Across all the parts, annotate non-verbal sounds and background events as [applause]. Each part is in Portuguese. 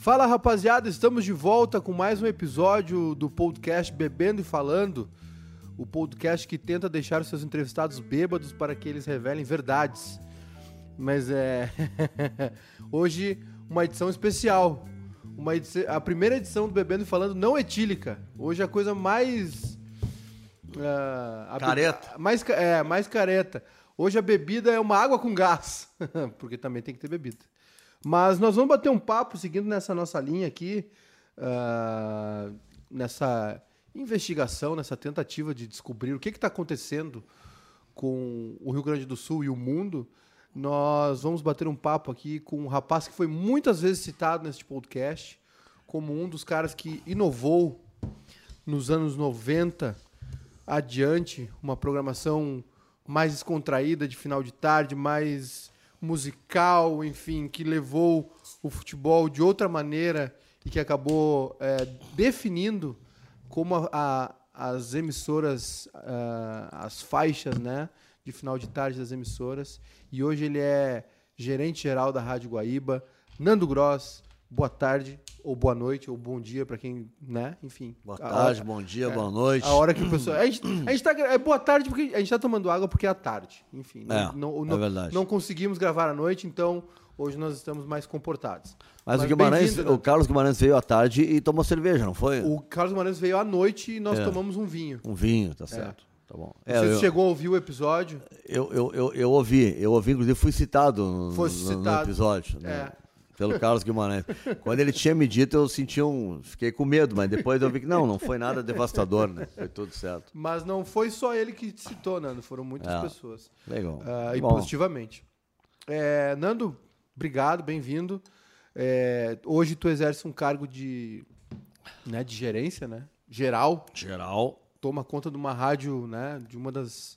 Fala rapaziada, estamos de volta com mais um episódio do podcast Bebendo e Falando. O podcast que tenta deixar seus entrevistados bêbados para que eles revelem verdades. Mas é. [laughs] Hoje, uma edição especial. Uma edição... A primeira edição do Bebendo e Falando não etílica. Hoje é a coisa mais. Uh, careta. Be... Mais, é, mais careta. Hoje a bebida é uma água com gás. [laughs] Porque também tem que ter bebida. Mas nós vamos bater um papo seguindo nessa nossa linha aqui, uh, nessa investigação, nessa tentativa de descobrir o que está acontecendo com o Rio Grande do Sul e o mundo. Nós vamos bater um papo aqui com um rapaz que foi muitas vezes citado neste podcast como um dos caras que inovou nos anos 90 adiante, uma programação mais descontraída de final de tarde, mais musical, enfim, que levou o futebol de outra maneira e que acabou é, definindo como a, a, as emissoras, a, as faixas, né, de final de tarde das emissoras. E hoje ele é gerente geral da Rádio Guaíba. Nando Gross, boa tarde, ou boa noite, ou bom dia para quem, né? Enfim. Boa tarde, hora, bom dia, é, boa noite. A hora que o pessoal. A gente, a gente tá. É boa tarde porque a gente tá tomando água porque é a tarde. Enfim. É, não, não, é verdade. Não conseguimos gravar à noite, então hoje nós estamos mais comportados. Mas, Mas o Guimarães, o Carlos Guimarães veio à tarde e tomou cerveja, não foi? O Carlos Guimarães veio à noite e nós é. tomamos um vinho. Um vinho, tá é. certo. Tá bom. Você é, eu, chegou a ouvir o episódio? Eu, eu, eu, eu, ouvi, eu ouvi, inclusive fui citado no, Foi citado. no episódio. Né? É pelo Carlos Guimarães. Quando ele tinha me dito, eu senti um. Fiquei com medo, mas depois eu vi que não, não foi nada devastador, né? Foi tudo certo. Mas não foi só ele que citou, Nando, foram muitas é, pessoas. Legal. Uh, e Bom. positivamente. É, Nando, obrigado, bem-vindo. É, hoje tu exerce um cargo de, né, de gerência, né? Geral. Geral. Toma conta de uma rádio, né? De uma das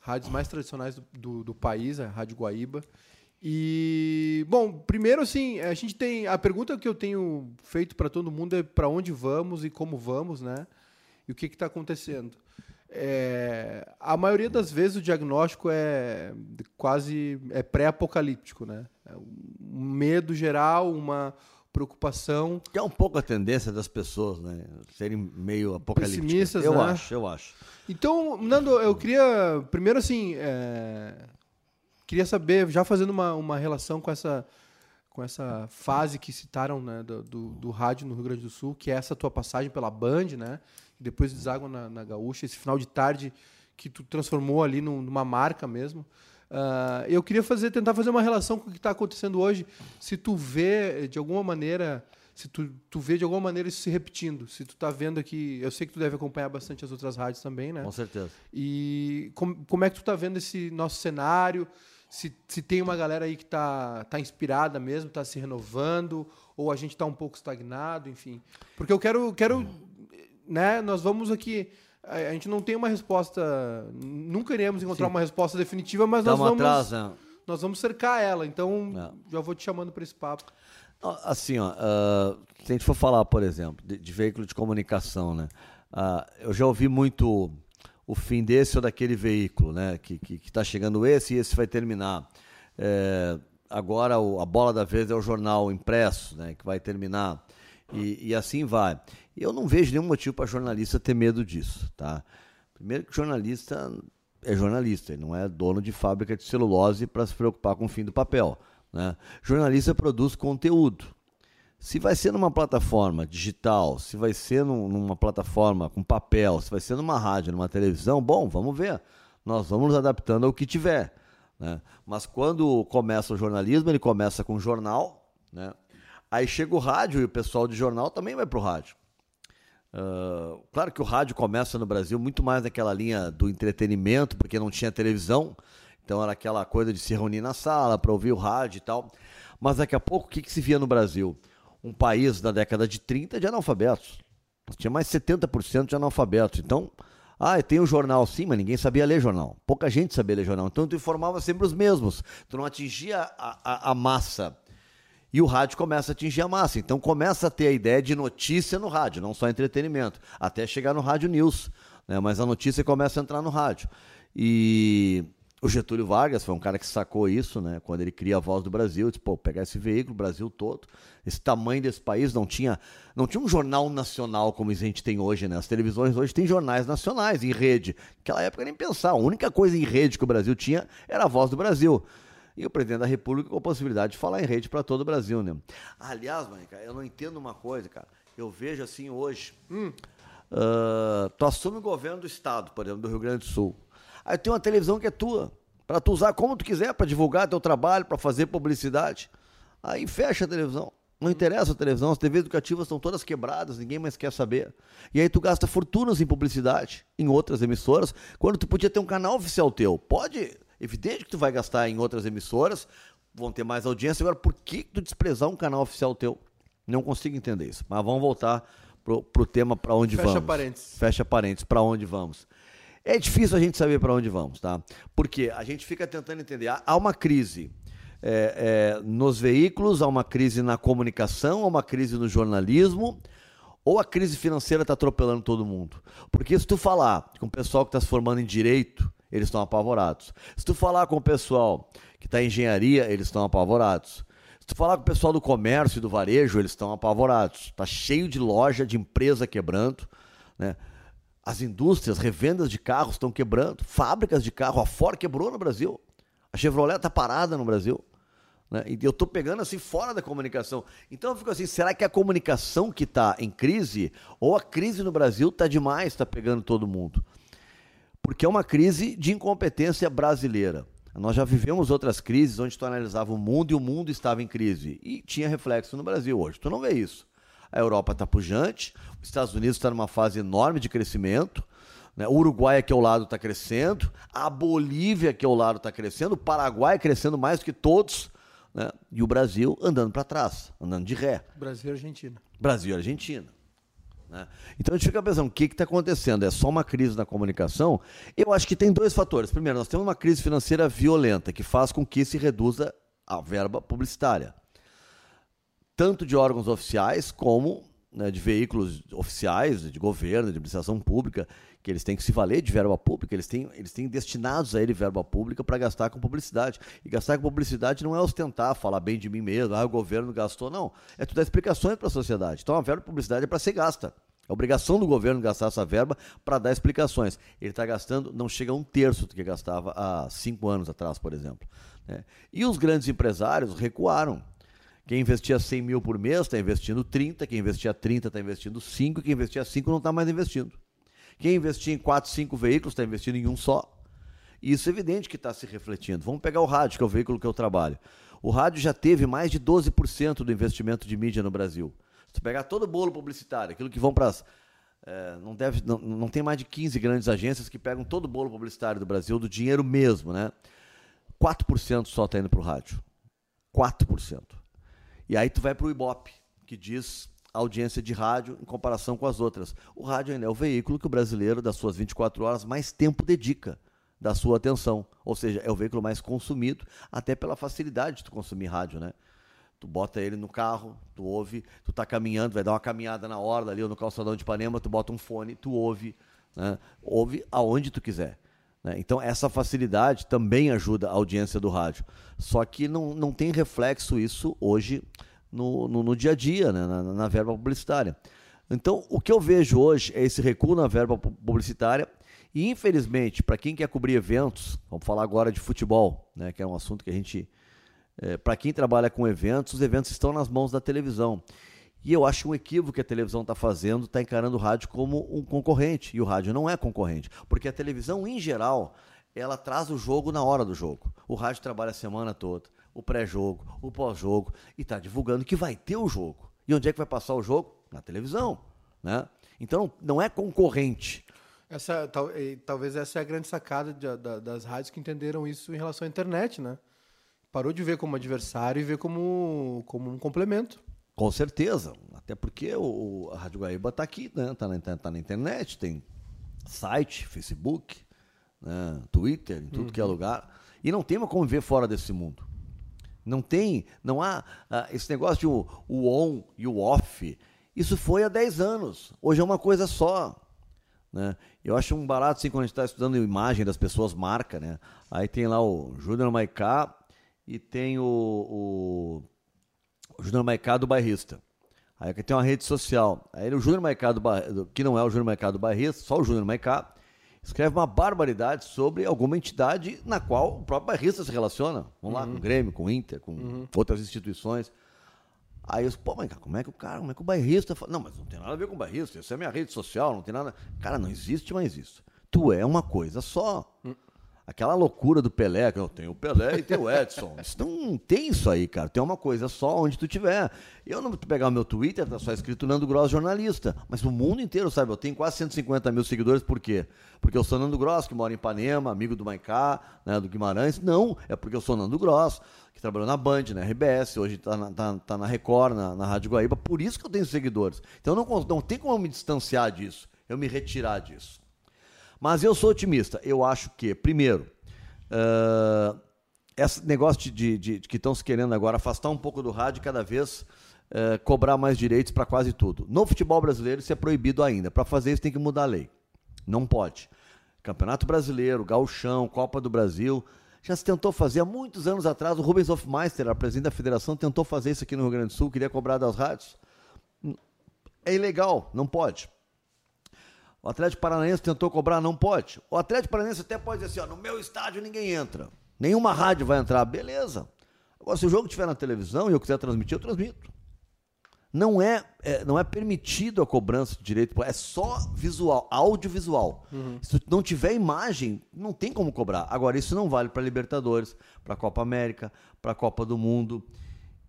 rádios mais tradicionais do, do, do país, a Rádio Guaíba. E, bom, primeiro, assim, a gente tem. A pergunta que eu tenho feito para todo mundo é para onde vamos e como vamos, né? E o que está acontecendo. É, a maioria das vezes o diagnóstico é quase é pré-apocalíptico, né? É um medo geral, uma preocupação. Que é um pouco a tendência das pessoas, né? Serem meio apocalípticas. Pessimistas, eu né? acho, eu acho. Então, Nando, eu queria primeiro assim. É Queria saber, já fazendo uma, uma relação com essa, com essa fase que citaram né, do, do, do, rádio no Rio Grande do Sul, que é essa tua passagem pela Band, né? Depois deságua na, na Gaúcha, esse final de tarde que tu transformou ali numa marca mesmo. Uh, eu queria fazer, tentar fazer uma relação com o que está acontecendo hoje. Se tu vê, de alguma maneira, se tu, tu vê de alguma maneira isso se repetindo. Se tu está vendo aqui, eu sei que tu deve acompanhar bastante as outras rádios também, né? Com certeza. E como, como é que tu está vendo esse nosso cenário? Se, se tem uma galera aí que está tá inspirada mesmo, está se renovando, ou a gente está um pouco estagnado, enfim. Porque eu quero, quero né, nós vamos aqui a gente não tem uma resposta, nunca iremos encontrar Sim. uma resposta definitiva, mas nós vamos atrás, né? nós vamos cercar ela. Então, é. já vou te chamando para esse papo. Assim, ó, uh, se a gente for falar, por exemplo, de, de veículo de comunicação, né? Uh, eu já ouvi muito o fim desse ou daquele veículo, né? Que está que, que tá chegando esse e esse vai terminar. É, agora o, a bola da vez é o jornal impresso, né? Que vai terminar. E, e assim vai. Eu não vejo nenhum motivo para jornalista ter medo disso, tá? Primeiro que jornalista é jornalista, ele não é dono de fábrica de celulose para se preocupar com o fim do papel. Né? Jornalista produz conteúdo. Se vai ser numa plataforma digital, se vai ser num, numa plataforma com papel, se vai ser numa rádio, numa televisão, bom, vamos ver. Nós vamos nos adaptando ao que tiver. Né? Mas quando começa o jornalismo, ele começa com jornal, né? aí chega o rádio e o pessoal de jornal também vai para o rádio. Uh, claro que o rádio começa no Brasil muito mais naquela linha do entretenimento, porque não tinha televisão, então era aquela coisa de se reunir na sala para ouvir o rádio e tal. Mas daqui a pouco, o que, que se via no Brasil? Um país da década de 30 de analfabetos. Tinha mais 70% de analfabetos. Então, ah, tem o um jornal sim, mas ninguém sabia ler jornal. Pouca gente sabia ler jornal. Então tu informava sempre os mesmos. Tu não atingia a, a, a massa. E o rádio começa a atingir a massa. Então começa a ter a ideia de notícia no rádio, não só entretenimento. Até chegar no rádio news. Né? Mas a notícia começa a entrar no rádio. E O Getúlio Vargas foi um cara que sacou isso, né? Quando ele cria a Voz do Brasil, disse, pô, pegar esse veículo, o Brasil todo, esse tamanho desse país não tinha, não tinha um jornal nacional como a gente tem hoje, né? As televisões hoje têm jornais nacionais em rede. Naquela época nem pensar, a única coisa em rede que o Brasil tinha era a Voz do Brasil. E o presidente da República com a possibilidade de falar em rede para todo o Brasil, né? Aliás, Mônica, eu não entendo uma coisa, cara. Eu vejo assim hoje. Hum. Uh, tu assume o governo do estado, por exemplo, do Rio Grande do Sul. Aí tem uma televisão que é tua, para tu usar como tu quiser, para divulgar teu trabalho, para fazer publicidade. Aí fecha a televisão. Não interessa a televisão, as TVs educativas estão todas quebradas, ninguém mais quer saber. E aí tu gasta fortunas em publicidade, em outras emissoras, quando tu podia ter um canal oficial teu. Pode, evidente que tu vai gastar em outras emissoras, vão ter mais audiência. Agora, por que tu desprezar um canal oficial teu? Não consigo entender isso. Mas vamos voltar pro, pro tema para onde Fecha vamos. Fecha parênteses. Fecha parênteses, para onde vamos. É difícil a gente saber para onde vamos, tá? Porque a gente fica tentando entender. Há uma crise é, é, nos veículos, há uma crise na comunicação, há uma crise no jornalismo, ou a crise financeira está atropelando todo mundo. Porque se tu falar com o pessoal que está se formando em direito, eles estão apavorados. Se tu falar com o pessoal que está em engenharia, eles estão apavorados. Se tu falar com o pessoal do comércio e do varejo, eles estão apavorados. Está cheio de loja, de empresa quebrando, né? As indústrias, revendas de carros estão quebrando, fábricas de carro, a Ford quebrou no Brasil, a Chevrolet está parada no Brasil. Né? E eu estou pegando assim fora da comunicação. Então eu fico assim, será que a comunicação que está em crise ou a crise no Brasil está demais, está pegando todo mundo? Porque é uma crise de incompetência brasileira. Nós já vivemos outras crises onde tu analisava o mundo e o mundo estava em crise. E tinha reflexo no Brasil hoje. Tu não vê isso a Europa está pujante, os Estados Unidos está numa fase enorme de crescimento, né? o Uruguai aqui ao lado está crescendo, a Bolívia aqui ao lado está crescendo, o Paraguai crescendo mais do que todos, né? e o Brasil andando para trás, andando de ré. Brasil e Argentina. Brasil e Argentina. Né? Então a gente fica pensando, o que está acontecendo? É só uma crise na comunicação? Eu acho que tem dois fatores. Primeiro, nós temos uma crise financeira violenta que faz com que se reduza a verba publicitária tanto de órgãos oficiais como né, de veículos oficiais, de governo, de administração pública, que eles têm que se valer de verba pública, eles têm, eles têm destinados a ele verba pública para gastar com publicidade. E gastar com publicidade não é ostentar, falar bem de mim mesmo, ah, o governo gastou, não. É tu dar explicações para a sociedade. Então a verba de publicidade é para ser gasta. É obrigação do governo gastar essa verba para dar explicações. Ele está gastando, não chega a um terço do que gastava há cinco anos atrás, por exemplo. Né? E os grandes empresários recuaram. Quem investia 100 mil por mês está investindo 30, quem investia 30 está investindo 5, quem investia 5 não está mais investindo. Quem investia em 4, 5 veículos está investindo em um só. E isso é evidente que está se refletindo. Vamos pegar o rádio, que é o veículo que eu trabalho. O rádio já teve mais de 12% do investimento de mídia no Brasil. Se tu pegar todo o bolo publicitário, aquilo que vão para as. É, não, deve, não, não tem mais de 15 grandes agências que pegam todo o bolo publicitário do Brasil, do dinheiro mesmo, né? 4% só está indo para o rádio. 4%. E aí tu vai para o Ibope, que diz audiência de rádio em comparação com as outras. O rádio ainda é o veículo que o brasileiro, das suas 24 horas, mais tempo dedica da sua atenção. Ou seja, é o veículo mais consumido, até pela facilidade de tu consumir rádio, né? Tu bota ele no carro, tu ouve, tu tá caminhando, vai dar uma caminhada na orla ali ou no calçadão de Ipanema, tu bota um fone, tu ouve, né? Ouve aonde tu quiser. Né? Então, essa facilidade também ajuda a audiência do rádio. Só que não, não tem reflexo isso hoje no, no, no dia a dia, né? na, na verba publicitária. Então, o que eu vejo hoje é esse recuo na verba publicitária. E, infelizmente, para quem quer cobrir eventos, vamos falar agora de futebol, né, que é um assunto que a gente. É, para quem trabalha com eventos, os eventos estão nas mãos da televisão. E eu acho um equívoco que a televisão está fazendo, está encarando o rádio como um concorrente. E o rádio não é concorrente. Porque a televisão, em geral, ela traz o jogo na hora do jogo. O rádio trabalha a semana toda, o pré-jogo, o pós-jogo, e está divulgando que vai ter o jogo. E onde é que vai passar o jogo? Na televisão. Né? Então, não é concorrente. Essa, tal, talvez essa é a grande sacada de, de, das rádios que entenderam isso em relação à internet, né? Parou de ver como adversário e ver como, como um complemento. Com certeza, até porque o, a Rádio Guaíba está aqui, né? Está na, tá na, internet, tem site, Facebook, né? Twitter, em tudo uhum. que é uhum. lugar. E não tem como ver fora desse mundo. Não tem, não há uh, esse negócio de o, o on e o off. Isso foi há 10 anos. Hoje é uma coisa só. Né? Eu acho um barato assim quando a gente está estudando imagem das pessoas, marca, né? Aí tem lá o Júnior Maicá e tem o, o, o Júnior Maicá do bairrista. Aí aqui tem uma rede social. Aí o Júnior Maicá, do, que não é o Júnior Maicá do bairrista, só o Júnior Maicá, escreve uma barbaridade sobre alguma entidade na qual o próprio bairrista se relaciona. Vamos lá, com o Grêmio, com o Inter, com uhum. outras instituições. Aí eu, pô, mas como é que o cara, como é que o bairrista fala? Não, mas não tem nada a ver com o bairrista, isso é minha rede social, não tem nada. Cara, não existe mais isso. Tu é uma coisa só. Aquela loucura do Pelé, que eu tenho o Pelé e tenho o Edson. Isso não tem isso aí, cara. Tem uma coisa só onde tu tiver. Eu não vou pegar o meu Twitter, tá só escrito Nando Gross jornalista. Mas o mundo inteiro sabe. Eu tenho quase 150 mil seguidores, por quê? Porque eu sou Nando Gross, que mora em Ipanema, amigo do Maicá, né, do Guimarães. Não, é porque eu sou Nando Gross, que trabalhou na Band, na RBS, hoje está na, tá, tá na Record, na, na Rádio Guaíba. Por isso que eu tenho seguidores. Então não, não tem como me distanciar disso, eu me retirar disso. Mas eu sou otimista. Eu acho que, primeiro, uh, esse negócio de, de, de, que estão se querendo agora afastar um pouco do rádio cada vez uh, cobrar mais direitos para quase tudo. No futebol brasileiro isso é proibido ainda. Para fazer isso tem que mudar a lei. Não pode. Campeonato Brasileiro, Gauchão, Copa do Brasil. Já se tentou fazer há muitos anos atrás. O Rubens Hofmeister, a presidente da federação, tentou fazer isso aqui no Rio Grande do Sul, queria cobrar das rádios. É ilegal, não pode. O Atlético Paranaense tentou cobrar, não pode. O Atlético Paranaense até pode dizer assim: ó, no meu estádio ninguém entra. Nenhuma rádio vai entrar. Beleza. Agora, se o jogo estiver na televisão e eu quiser transmitir, eu transmito. Não é, é, não é permitido a cobrança de direito, é só visual, audiovisual. Uhum. Se não tiver imagem, não tem como cobrar. Agora, isso não vale para Libertadores, para a Copa América, para a Copa do Mundo.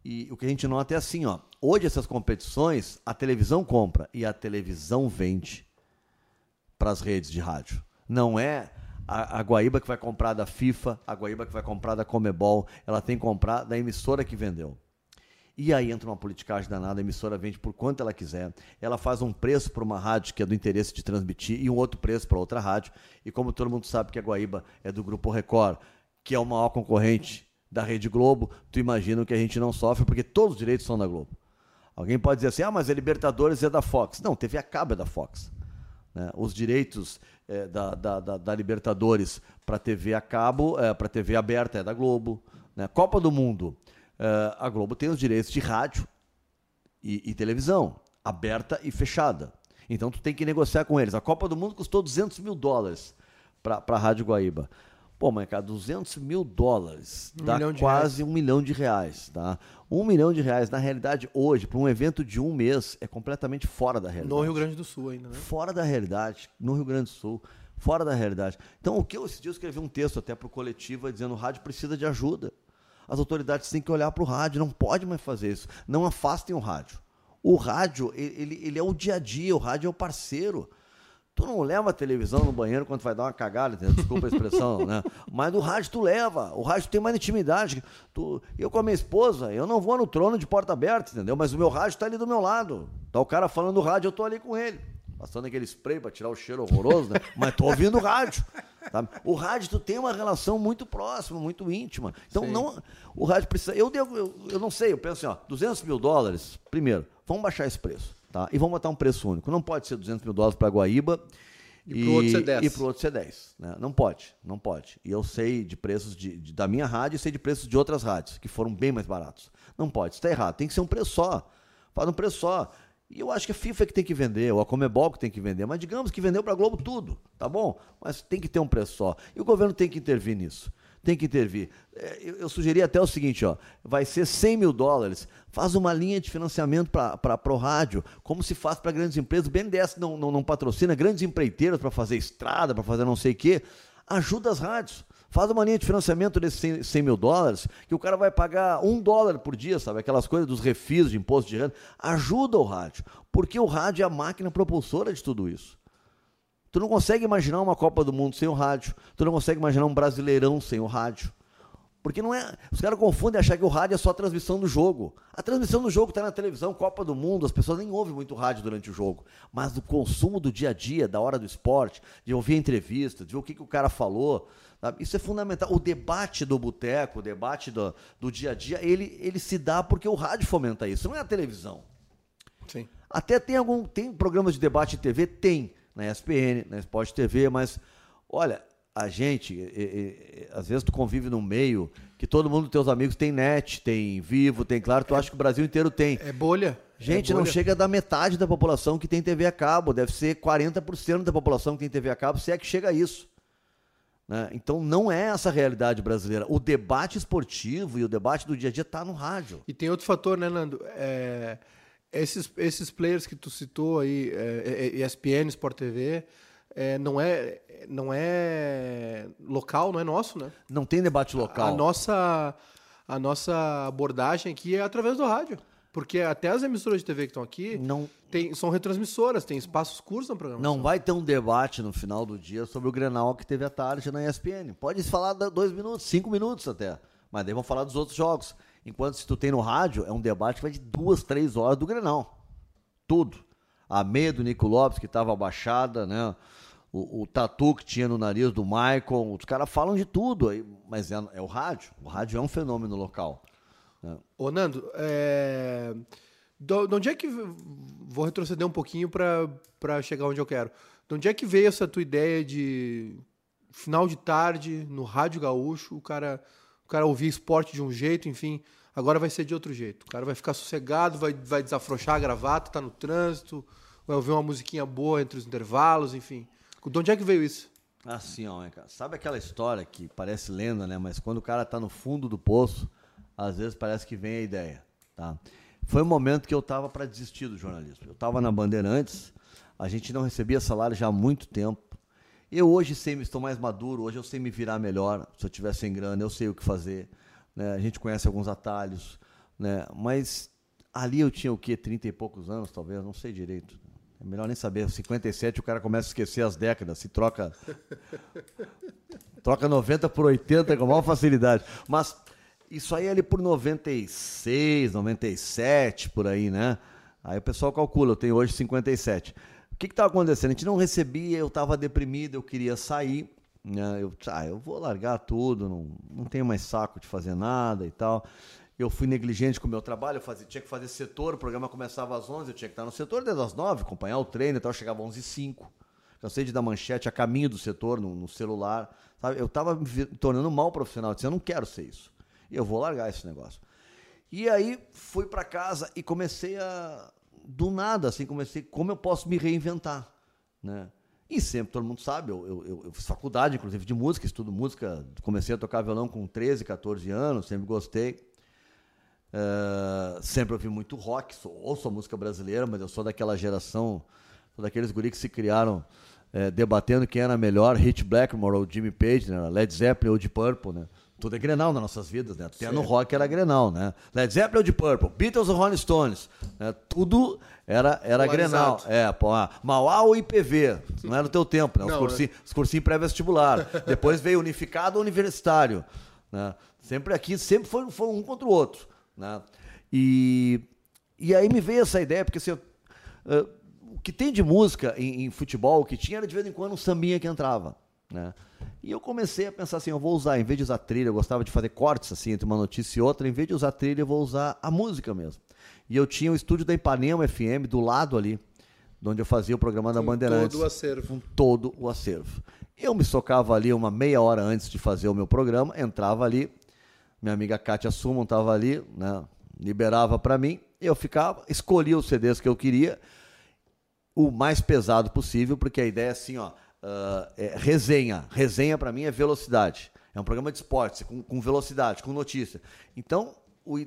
E o que a gente nota é assim, ó. Hoje essas competições, a televisão compra e a televisão vende para as redes de rádio. Não é a, a Guaíba que vai comprar da FIFA, a Guaíba que vai comprar da Comebol, ela tem que comprar da emissora que vendeu. E aí entra uma politicagem danada, a emissora vende por quanto ela quiser. Ela faz um preço para uma rádio que é do interesse de transmitir e um outro preço para outra rádio. E como todo mundo sabe que a Guaíba é do Grupo Record, que é o maior concorrente da Rede Globo, tu imagina que a gente não sofre porque todos os direitos são da Globo. Alguém pode dizer assim, ah, mas a Libertadores é da Fox. Não, TV a cabo é da Fox. Né? Os direitos é, da, da, da, da, Libertadores para TV a cabo, é, para TV aberta é da Globo. Né? Copa do Mundo, é, a Globo tem os direitos de rádio e, e, televisão, aberta e fechada. Então tu tem que negociar com eles. A Copa do Mundo custou 200 mil dólares para a Rádio Guaíba. Pô, mas cara, 200 mil dólares um dá quase um milhão de reais, tá? Um milhão de reais, na realidade, hoje, para um evento de um mês, é completamente fora da realidade. No Rio Grande do Sul ainda, né? Fora da realidade, no Rio Grande do Sul, fora da realidade. Então, o que eu, dia eu escrevi um texto até para o coletivo dizendo o rádio precisa de ajuda. As autoridades têm que olhar para o rádio, não pode mais fazer isso. Não afastem o rádio. O rádio, ele, ele é o dia a dia, o rádio é o parceiro. Tu não leva a televisão no banheiro quando vai dar uma cagada, entendeu? desculpa a expressão, né? [laughs] Mas no rádio tu leva. O rádio tem mais intimidade. Tu, eu com a minha esposa, eu não vou no trono de porta aberta, entendeu? Mas o meu rádio tá ali do meu lado. Tá o cara falando do rádio, eu tô ali com ele. Passando aquele spray para tirar o cheiro horroroso, né? [laughs] Mas tô ouvindo o rádio. Tá? O rádio tu tem uma relação muito próxima, muito íntima. Então não, o rádio precisa. Eu devo, eu, eu não sei, eu penso assim, ó, 200 mil dólares. Primeiro, vamos baixar esse preço. Tá? E vamos botar um preço único. Não pode ser 200 mil dólares para Guaíba e, e para o outro ser 10. E para o outro ser 10. Né? Não pode, não pode. E eu sei de preços de, de, da minha rádio e sei de preços de outras rádios, que foram bem mais baratos. Não pode, está errado. Tem que ser um preço só. Faz um preço só. E eu acho que a FIFA é que tem que vender, ou a Comebol que tem que vender. Mas digamos que vendeu para a Globo tudo, tá bom? Mas tem que ter um preço só. E o governo tem que intervir nisso tem que intervir. É, eu, eu sugeri até o seguinte, ó, vai ser 100 mil dólares, faz uma linha de financiamento para o rádio, como se faz para grandes empresas, o BNDES não, não, não patrocina grandes empreiteiras para fazer estrada, para fazer não sei o quê, ajuda as rádios. Faz uma linha de financiamento desses 100, 100 mil dólares, que o cara vai pagar um dólar por dia, sabe? Aquelas coisas dos refis de imposto de renda. Ajuda o rádio, porque o rádio é a máquina propulsora de tudo isso. Tu não consegue imaginar uma Copa do Mundo sem o rádio. Tu não consegue imaginar um Brasileirão sem o rádio. Porque não é. Os caras confundem achar que o rádio é só a transmissão do jogo. A transmissão do jogo está na televisão, Copa do Mundo, as pessoas nem ouvem muito rádio durante o jogo. Mas do consumo do dia a dia, da hora do esporte, de ouvir a entrevista, de ver o que, que o cara falou. Sabe? Isso é fundamental. O debate do boteco, o debate do, do dia a dia, ele, ele se dá porque o rádio fomenta isso, não é a televisão. Sim. Até tem algum. Tem programas de debate em TV? Tem na ESPN, na Sport TV, mas olha, a gente, e, e, às vezes tu convive num meio que todo mundo, teus amigos, tem net, tem vivo, tem claro, tu é, acha que o Brasil inteiro tem. É bolha. Gente, é bolha. não chega da metade da população que tem TV a cabo, deve ser 40% da população que tem TV a cabo, se é que chega a isso. Né? Então não é essa a realidade brasileira. O debate esportivo e o debate do dia a dia está no rádio. E tem outro fator, né, Nando? É, esses, esses players que tu citou aí, é, ESPN, Sport TV, é, não, é, não é local, não é nosso, né? Não tem debate local. A, a nossa, a nossa abordagem aqui é através do rádio. Porque até as emissoras de TV que estão aqui não tem, são retransmissoras, tem espaços curtos no programa. Não vai ter um debate no final do dia sobre o Grenal que teve à tarde na ESPN. Pode falar dois minutos, cinco minutos até. Mas daí vão falar dos outros jogos. Enquanto se tu tem no rádio, é um debate que vai de duas, três horas do Grenal. Tudo. A meia do Nico Lopes, que estava abaixada, né? O, o, tatu que tinha no nariz do Michael, os caras falam de tudo, aí, mas é, é, o rádio. O rádio é um fenômeno local. Né? Ô, Nando, é... de onde é que. Vou retroceder um pouquinho para chegar onde eu quero. De onde é que veio essa tua ideia de final de tarde, no Rádio Gaúcho, o cara cara ouvir esporte de um jeito, enfim, agora vai ser de outro jeito. O cara vai ficar sossegado, vai, vai desafrouxar a gravata, tá no trânsito, vai ouvir uma musiquinha boa entre os intervalos, enfim. De onde é que veio isso? Assim, ó. Sabe aquela história que parece lenda, né? Mas quando o cara tá no fundo do poço, às vezes parece que vem a ideia, tá? Foi um momento que eu tava para desistir do jornalismo. Eu tava na Bandeirantes, a gente não recebia salário já há muito tempo. Eu hoje sei, estou mais maduro, hoje eu sei me virar melhor. Se eu tiver sem grana, eu sei o que fazer. Né? A gente conhece alguns atalhos, né? Mas ali eu tinha o quê? 30 e poucos anos, talvez, não sei direito. É melhor nem saber. 57 o cara começa a esquecer as décadas, se troca. troca 90 por 80 com maior facilidade. Mas isso aí é ali por 96, 97, por aí, né? Aí o pessoal calcula, eu tenho hoje 57 que estava acontecendo? A gente não recebia, eu estava deprimido, eu queria sair. Né? Eu, ah, eu vou largar tudo, não, não tenho mais saco de fazer nada e tal. Eu fui negligente com o meu trabalho, eu fazia, tinha que fazer setor, o programa começava às 11, eu tinha que estar no setor desde as 9, acompanhar o treino, então eu chegava às 11 h 05 Cansei de dar manchete a caminho do setor, no, no celular. Sabe? Eu estava me tornando mal profissional, eu disse, eu não quero ser isso. E eu vou largar esse negócio. E aí fui para casa e comecei a, do nada, assim, comecei, como eu posso me reinventar, né? E sempre, todo mundo sabe, eu, eu, eu, fiz faculdade, inclusive, de música, estudo música, comecei a tocar violão com 13, 14 anos, sempre gostei. Uh, sempre ouvi muito rock, sou, ouço a música brasileira, mas eu sou daquela geração, sou daqueles guris que se criaram é, debatendo quem era melhor, Hit Blackmore ou Jimmy Page, né? Led Zeppelin ou Deep Purple, né? Tudo é Grenal nas nossas vidas, né? Até no rock era Grenal, né? Led Zeppelin de Purple, Beatles ou Rolling Stones, né? tudo era, era Grenal. É, pô, ah, Mauá ou IPV, não era o teu tempo, né? Os cursinhos, é. cursinhos pré-vestibular. Depois veio unificado ou universitário, né? Sempre aqui, sempre foi, foi um contra o outro, né? E, e aí me veio essa ideia, porque assim, uh, o que tem de música em, em futebol, o que tinha era de vez em quando um sambinha que entrava, né? E eu comecei a pensar assim, eu vou usar, em vez de usar trilha, eu gostava de fazer cortes assim entre uma notícia e outra, em vez de usar trilha, eu vou usar a música mesmo. E eu tinha o estúdio da Ipanema FM do lado ali, onde eu fazia o programa da Bandeirantes. Com todo o acervo. Com todo o acervo. Eu me socava ali uma meia hora antes de fazer o meu programa, entrava ali, minha amiga Kátia Summon estava ali, né, liberava para mim, eu ficava, escolhia os CDs que eu queria, o mais pesado possível, porque a ideia é assim, ó, uh, é, resenha. Resenha para mim é velocidade. É um programa de esportes, com, com velocidade, com notícia. Então, o,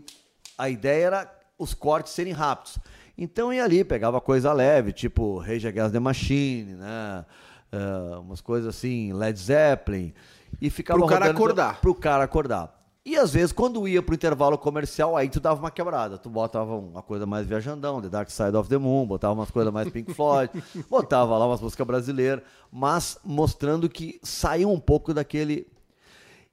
a ideia era os cortes serem rápidos. Então ia ali, pegava coisa leve, tipo Rage Against the Machine, né? Uh, umas coisas assim, Led Zeppelin. E ficava Pro cara acordar. Pro cara acordar. E às vezes, quando ia pro intervalo comercial, aí tu dava uma quebrada. Tu botava uma coisa mais viajandão, The Dark Side of the Moon, botava umas coisas mais Pink Floyd, [laughs] botava lá umas músicas brasileiras, mas mostrando que saiu um pouco daquele.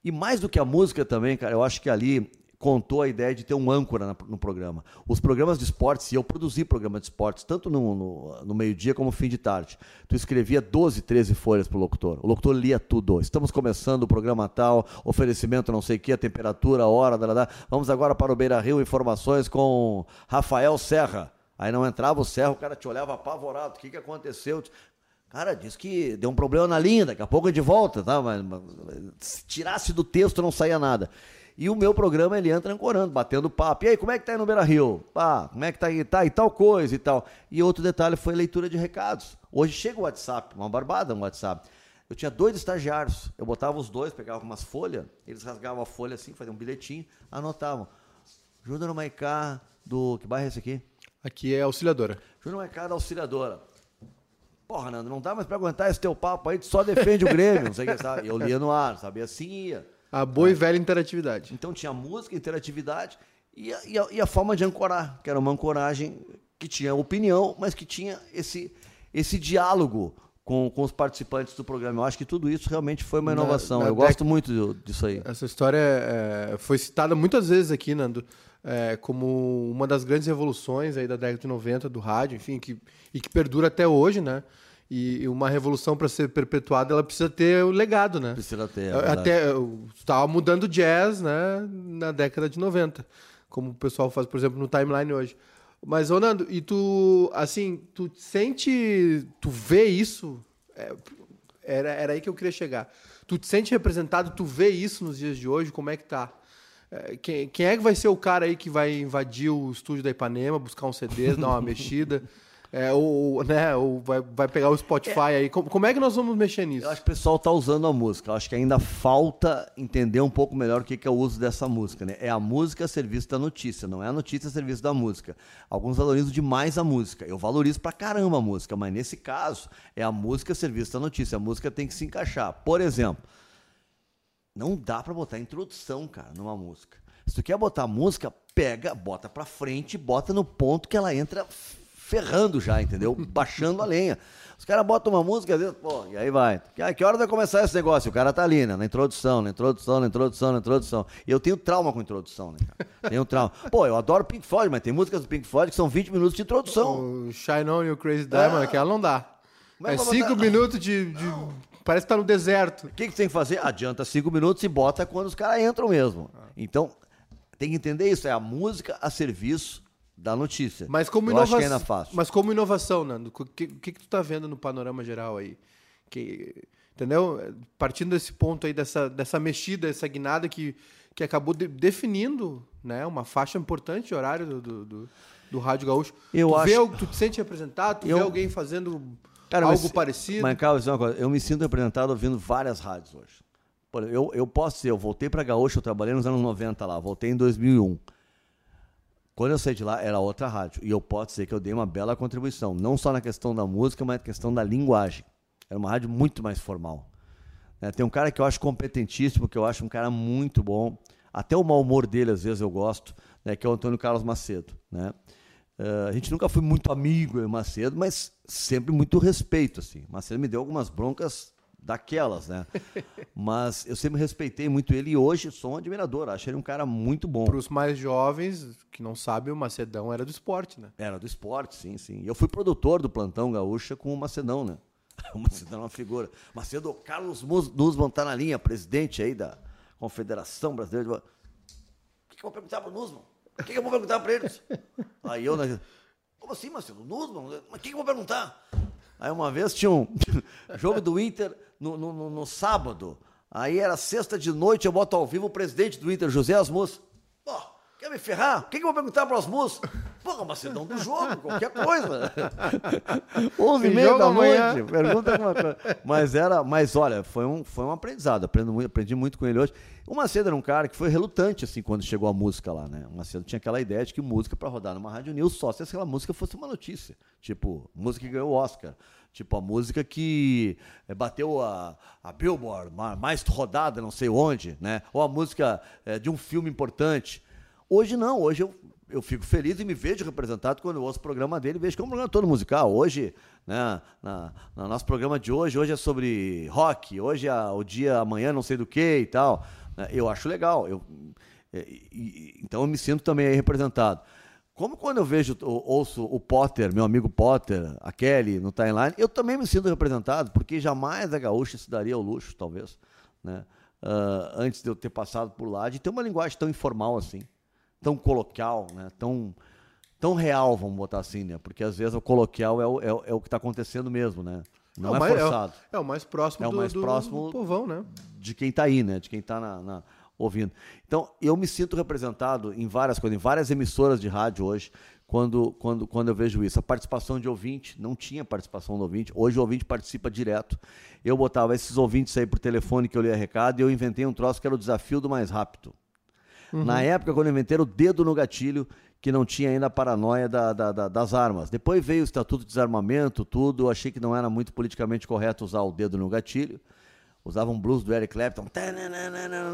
E mais do que a música também, cara, eu acho que ali contou a ideia de ter um âncora no programa. Os programas de esportes, e eu produzi programa de esportes, tanto no, no, no meio-dia como no fim de tarde. Tu escrevia 12, 13 folhas para o locutor. O locutor lia tudo. Estamos começando o programa tal, oferecimento não sei o que, a temperatura, a hora, da, vamos agora para o Beira Rio, informações com Rafael Serra. Aí não entrava o Serra, o cara te olhava apavorado. O que, que aconteceu? Cara, diz que deu um problema na linha, daqui a pouco é de volta, tá? Mas, mas, se tirasse do texto não saía nada. E o meu programa ele entra ancorando, batendo papo. E aí, como é que tá aí no Beira Rio? Pá, como é que tá aí? Tá, e tal coisa e tal. E outro detalhe foi leitura de recados. Hoje chega o WhatsApp, uma barbada no WhatsApp. Eu tinha dois estagiários. Eu botava os dois, pegava umas folhas, eles rasgavam a folha assim, faziam um bilhetinho, anotavam. Júnior Maicá, do. Que bairro é esse aqui? Aqui é auxiliadora. Júnior Maicá da auxiliadora. Porra, Nando, não dá mais pra aguentar esse teu papo aí, tu só defende o Grêmio, não sei o que, sabe? Eu lia no ar, sabia? Assim ia. A boa e velha interatividade. Então tinha música, interatividade e a, e, a, e a, forma de ancorar, que era uma ancoragem que tinha opinião, mas que tinha esse, esse diálogo com, com os participantes do programa. Eu acho que tudo isso realmente foi uma inovação. Na, na Eu gosto muito disso aí. Essa história é, foi citada muitas vezes aqui, Nando, é, como uma das grandes revoluções aí da década de 90 do rádio, enfim, que, e que perdura até hoje, né? E uma revolução para ser perpetuada, ela precisa ter o legado, né? Precisa ter. É Até estava mudando jazz, né, na década de 90, como o pessoal faz, por exemplo, no timeline hoje. Mas, Ronaldo, e tu, assim, tu sente, tu vê isso? É, era, era aí que eu queria chegar. Tu te sente representado, tu vê isso nos dias de hoje, como é que tá? É, quem, quem é que vai ser o cara aí que vai invadir o estúdio da Ipanema, buscar um CDs, dar uma [laughs] mexida? É, ou, né, ou vai, vai pegar o Spotify é. aí. Como, como, é que nós vamos mexer nisso? Eu acho que o pessoal está usando a música. Eu acho que ainda falta entender um pouco melhor o que, que é o uso dessa música. Né? É a música a serviço da notícia, não é a notícia a serviço da música. Alguns valorizam demais a música. Eu valorizo pra caramba a música, mas nesse caso é a música a serviço da notícia. A música tem que se encaixar. Por exemplo, não dá para botar introdução, cara, numa música. Se tu quer botar música, pega, bota pra frente, bota no ponto que ela entra ferrando já, entendeu? [laughs] Baixando a lenha. Os caras botam uma música, às vezes, pô, e aí vai. Que, que hora vai começar esse negócio? O cara tá ali, né? Na introdução, na introdução, na introdução, na introdução. E eu tenho trauma com introdução, né, cara? Tenho trauma. Pô, eu adoro Pink Floyd, mas tem músicas do Pink Floyd que são 20 minutos de introdução. O Shine On You Crazy Diamond, é. que ela não dá. É 5 minutos de, de... Parece que tá no deserto. O que, que tem que fazer? Adianta 5 minutos e bota quando os caras entram mesmo. Então, tem que entender isso. É a música a serviço da notícia. Mas como inovação, é Mas como inovação, Nando, o que, que, que tu está vendo no panorama geral aí? Que, entendeu? Partindo desse ponto aí, dessa, dessa mexida, essa guinada que, que acabou de, definindo né, uma faixa importante de horário do, do, do, do Rádio Gaúcho. Eu tu, acho... vê, tu te sente representado? Tu eu... vê alguém fazendo Cara, algo mas, parecido? Mas, Carlos, eu me sinto representado ouvindo várias rádios hoje. Eu, eu posso dizer, eu voltei para Gaúcho, eu trabalhei nos anos 90 lá, voltei em 2001. Quando eu saí de lá, era outra rádio. E eu posso dizer que eu dei uma bela contribuição. Não só na questão da música, mas na questão da linguagem. Era uma rádio muito mais formal. É, tem um cara que eu acho competentíssimo, que eu acho um cara muito bom. Até o mau humor dele, às vezes, eu gosto, né, que é o Antônio Carlos Macedo. Né? Uh, a gente nunca foi muito amigo, eu e Macedo, mas sempre muito respeito. Assim. Macedo me deu algumas broncas daquelas, né? [laughs] Mas eu sempre respeitei muito ele e hoje sou um admirador. Acho ele um cara muito bom. Para os mais jovens que não sabem, o Macedão era do esporte, né? Era do esporte, sim, sim. Eu fui produtor do Plantão Gaúcha com o Macedão, né? [laughs] O Macedão é uma figura. Macedo, Carlos Nussmann tá na linha, presidente aí da Confederação Brasileira de... O que, que eu vou perguntar para o Nussmann? O que, que eu vou perguntar para eles? Aí eu, né? Como assim, Macedo? Nussmann? Mas o que, que eu vou perguntar? Aí uma vez tinha um [laughs] jogo do Inter no, no, no, sábado. Aí era sexta de noite, eu boto ao vivo o presidente do Inter, José Asmus. Pô, quer me ferrar? O que, que eu vou perguntar para o Asmus? Pô, Macedão do jogo, qualquer coisa. [laughs] 11 e meia da amanhã. noite, pergunta alguma coisa. Mas era, mas olha, foi um, foi um aprendizado, aprendi, aprendi muito com ele hoje. O Macedo era um cara que foi relutante, assim, quando chegou a música lá, né? O Macedo tinha aquela ideia de que música para rodar numa rádio news só se aquela música fosse uma notícia. Tipo, música que ganhou o Oscar. Tipo, a música que eh, bateu a, a Billboard, mais rodada, não sei onde, né? Ou a música é, de um filme importante. Hoje não, hoje eu, eu fico feliz e me vejo representado quando eu ouço o programa dele, vejo que é um programa todo musical. Hoje, né, na, no nosso programa de hoje, hoje é sobre rock, hoje é o dia amanhã não sei do que e tal. Né? Eu acho legal. Eu, é, e, então eu me sinto também representado. Como quando eu vejo, ouço o Potter, meu amigo Potter, a Kelly no timeline, eu também me sinto representado, porque jamais a gaúcha se daria ao luxo, talvez, né? Uh, antes de eu ter passado por lá, de ter uma linguagem tão informal assim, tão coloquial, né? tão, tão real, vamos botar assim, né? Porque às vezes o coloquial é o, é, é o que está acontecendo mesmo, né? Não é, mais, forçado. É, é, o mais próximo, é o mais do, próximo do povão, né? De quem está aí, né? De quem está na, na, ouvindo. Então, eu me sinto representado em várias coisas, em várias emissoras de rádio hoje, quando, quando, quando eu vejo isso. A participação de ouvinte, não tinha participação do ouvinte, hoje o ouvinte participa direto. Eu botava esses ouvintes aí por telefone que eu lia recado e eu inventei um troço que era o desafio do mais rápido. Uhum. Na época, quando eu inventei, o dedo no gatilho, que não tinha ainda a paranoia da, da, da, das armas. Depois veio o Estatuto de Desarmamento, tudo. Achei que não era muito politicamente correto usar o dedo no gatilho. Usava um blues do Eric Clapton,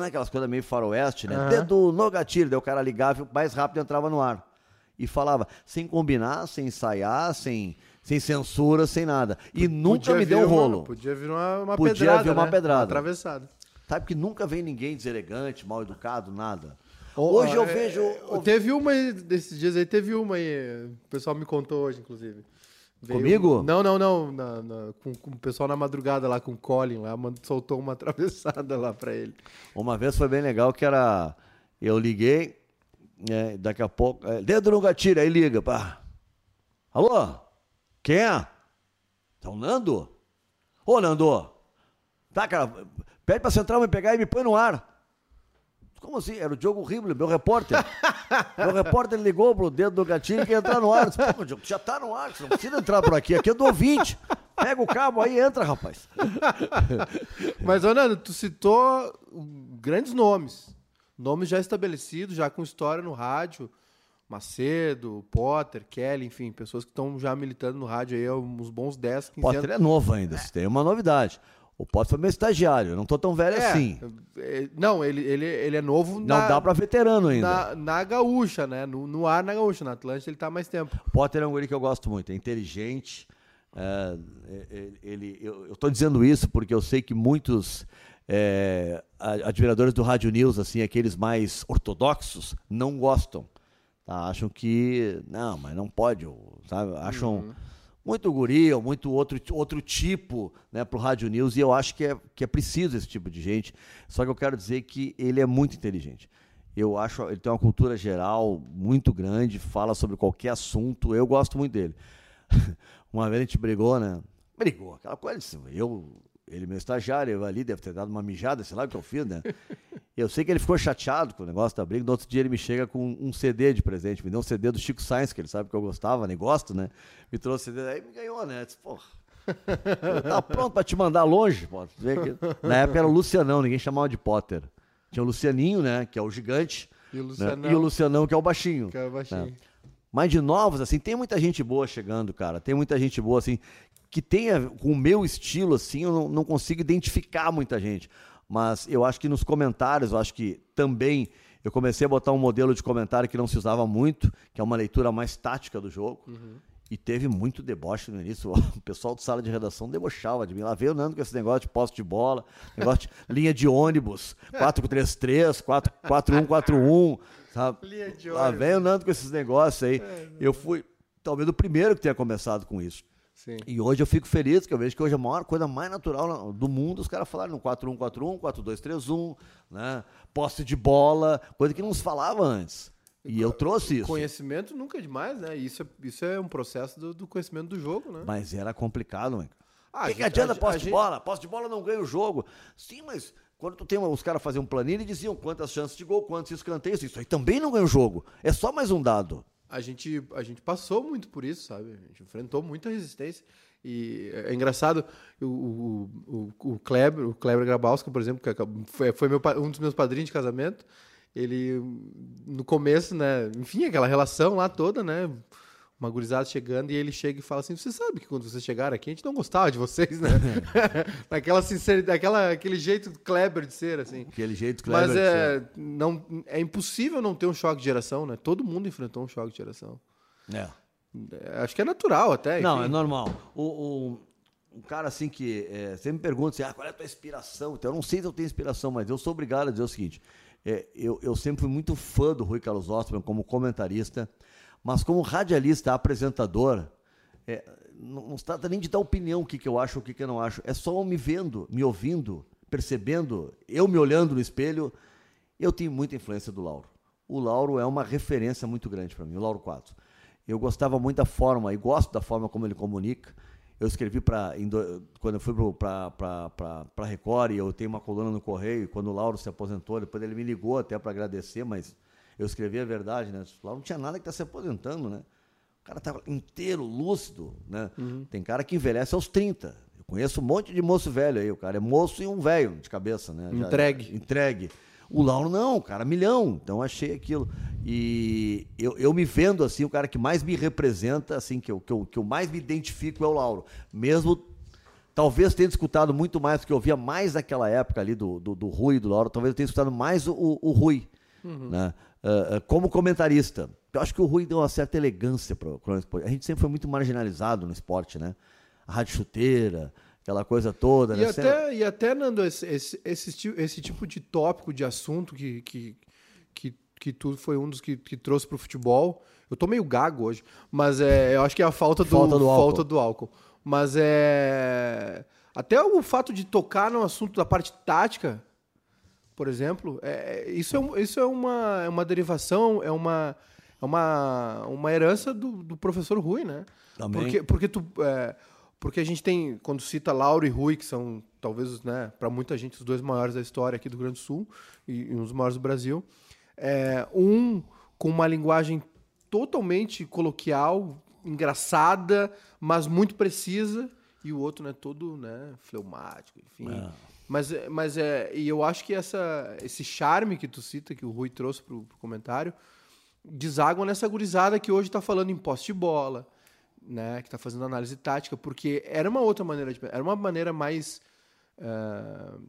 aquelas coisas meio faroeste, né? Uhum. Dedo no gatilho, daí o cara ligava e mais rápido entrava no ar. E falava, sem combinar, sem ensaiar, sem, sem censura, sem nada. E podia nunca me deu um rolo. Uma, podia vir uma, uma podia pedrada. Vir uma né? pedrada. Uma atravessada. Sabe que nunca vem ninguém deselegante, mal educado, nada. Hoje eu é, vejo. Teve uma desses dias aí, teve uma aí. O pessoal me contou hoje, inclusive. Veio, Comigo? Não, não, não. Na, na, com, com, o pessoal na madrugada lá, com o Colin lá, soltou uma [laughs] atravessada lá pra ele. Uma vez foi bem legal que era. Eu liguei, é, daqui a pouco. É, dedo no gatilho, aí liga. Pá. Alô? Quem é? Tá o Nando? Ô, Nando! Tá, cara, pede pra central me pegar e me põe no ar. Como assim? Era o Diogo Ribeiro, meu repórter. meu repórter ligou pro dedo do gatilho que ia entrar no ar. disse, Pô, Diogo, já tá no ar, você não precisa entrar por aqui. Aqui é do ouvinte. Pega o cabo aí entra, rapaz. Mas, Nando, tu citou grandes nomes. Nomes já estabelecidos, já com história no rádio. Macedo, Potter, Kelly, enfim, pessoas que estão já militando no rádio aí há uns bons 10, 15 Potter anos. é novo ainda, é. tem uma novidade. O Potter foi meu estagiário, não tô tão velho é, assim. É, não, ele, ele, ele é novo Não na, dá para veterano ainda. Na, na gaúcha, né? No, no, ar na gaúcha, na Atlântica ele tá mais tempo. O Potter é um guri que eu gosto muito, é inteligente. É, é ele, eu, eu tô dizendo isso porque eu sei que muitos é, admiradores do Rádio News, assim, aqueles mais ortodoxos, não gostam. Tá? Acham que. Não, mas não pode, sabe? Acham. Uhum muito guri, ou muito outro, outro tipo né, para o Rádio News, e eu acho que é, que é preciso esse tipo de gente. Só que eu quero dizer que ele é muito inteligente. Eu acho, ele tem uma cultura geral muito grande, fala sobre qualquer assunto, eu gosto muito dele. [laughs] uma vez a gente brigou, né? Brigou, aquela coisa, eu ele, meu estagiário, eu ali, deve ter dado uma mijada, sei lá o que eu fiz, né? Eu sei que ele ficou chateado com o negócio da briga. No outro dia ele me chega com um CD de presente. Me deu um CD do Chico Sainz, que ele sabe que eu gostava, né? Gosto, né? Me trouxe CD, aí me ganhou, né? disse, porra. Tá pronto pra te mandar longe, pô. Na época era o Lucianão, ninguém chamava de Potter. Tinha o Lucianinho, né? Que é o gigante. E o Lucianão, né? e o Lucianão que é o baixinho. Que é o baixinho. Né? Mas de novos, assim, tem muita gente boa chegando, cara. Tem muita gente boa, assim, que tenha com o meu estilo, assim, eu não, não consigo identificar muita gente. Mas eu acho que nos comentários, eu acho que também eu comecei a botar um modelo de comentário que não se usava muito, que é uma leitura mais tática do jogo. Uhum. E teve muito deboche no início. [laughs] O pessoal do sala de redação debochava de mim. Lá veio o Nando com esse negócio de posse de bola, negócio de [laughs] linha de ônibus, 4-3-3, 4-1-4-1, sabe? [laughs] Linha de ônibus. Lá veio o Nando com esses negócios aí. É, eu fui talvez o primeiro que tenha começado com isso. Sim. E hoje eu fico feliz, que eu vejo que hoje é a maior coisa mais natural do mundo, os caras falarem no 4-1-4-1, 4-2-3-1, né? posse de bola, coisa que não se falava antes. E eu trouxe isso. Conhecimento nunca é demais, né? Isso é, isso é um processo do, do conhecimento do jogo, né? Mas era complicado, né? Ah, que, que adianta a, posse a de gente... bola? Posse de bola não ganha o jogo. Sim, mas quando tu tem os caras faziam um planilha e diziam quantas chances de gol, quantos escanteios, isso aí também não ganha o jogo. É só mais um dado a gente, a gente passou muito por isso, sabe? A gente enfrentou muita resistência. E é engraçado, o, o, o, o Kleber, o Kleber Grabowska, por exemplo, que foi, foi meu, um dos meus padrinhos de casamento, ele, no começo, né? Enfim, aquela relação lá toda, né? Uma gurizada chegando e ele chega e fala assim: Você sabe que quando vocês chegaram aqui, a gente não gostava de vocês, né? [laughs] [laughs] Naquela sinceridade, aquela, aquele jeito Kleber de ser, assim. Aquele jeito Kleber Mas é, não, é impossível não ter um choque de geração, né? Todo mundo enfrentou um choque de geração. É. é acho que é natural até. Enfim. Não, é normal. O, o, um cara assim que é, sempre me pergunta assim, ah, qual é a tua inspiração? Então, eu não sei se eu tenho inspiração, mas eu sou obrigado a dizer o seguinte: é, eu, eu sempre fui muito fã do Rui Carlos Ostman como comentarista. Mas como radialista, apresentador, é, não, não se trata nem de dar opinião o que, que eu acho o que, que eu não acho. É só me vendo, me ouvindo, percebendo, eu me olhando no espelho. Eu tenho muita influência do Lauro. O Lauro é uma referência muito grande para mim, o Lauro 4. Eu gostava muito da forma, e gosto da forma como ele comunica. eu escrevi para quando eu fui para Record eu tenho uma coluna no Correio, quando o Lauro se aposentou, depois ele me ligou até para agradecer, mas eu escrevi a verdade, né? O Lauro não tinha nada que tá se aposentando, né? O cara estava inteiro, lúcido, né? Uhum. Tem cara que envelhece aos 30. Eu conheço um monte de moço velho aí, o cara é moço e um velho de cabeça, né? Entregue. Já, entregue. O Lauro não, cara, milhão. Então achei aquilo. E eu, eu me vendo assim, o cara que mais me representa, assim, que eu, que, eu, que eu mais me identifico é o Lauro. Mesmo, talvez tenha escutado muito mais, porque eu via mais naquela época ali do, do, do Rui e do Lauro, talvez eu tenha escutado mais o, o Rui, uhum. né? Uh, uh, como comentarista. Eu acho que o Rui deu uma certa elegância para o esporte. A gente sempre foi muito marginalizado no esporte, né? A rádio chuteira, aquela coisa toda. E, né? até, e até, Nando, esse, esse, esse, esse, tipo de tópico, de assunto que, que, que, que tu foi um dos que, que trouxe para o futebol. Eu tô meio gago hoje, mas é, eu acho que é a falta do, falta do, falta álcool. do álcool. Mas é. Até o fato de tocar no assunto da parte tática, por exemplo, é, isso, é, isso é, uma, é uma derivação, é uma, é uma, uma herança do, do professor Rui, né? Também. Porque, porque tu. É, porque a gente tem, quando cita Lauro e Rui, que são talvez, né, para muita gente, os dois maiores da história aqui do Rio Grande do Sul e, e um dos maiores do Brasil, é, um com uma linguagem totalmente coloquial, engraçada, mas muito precisa, e o outro, né, todo, né, fleumático, enfim. É. Mas, mas é, e eu acho que essa, esse charme que tu cita, que o Rui trouxe pro, pro comentário, deságua nessa gurizada que hoje está falando em poste de bola, né, que está fazendo análise tática, porque era uma outra maneira de era uma maneira mais uh,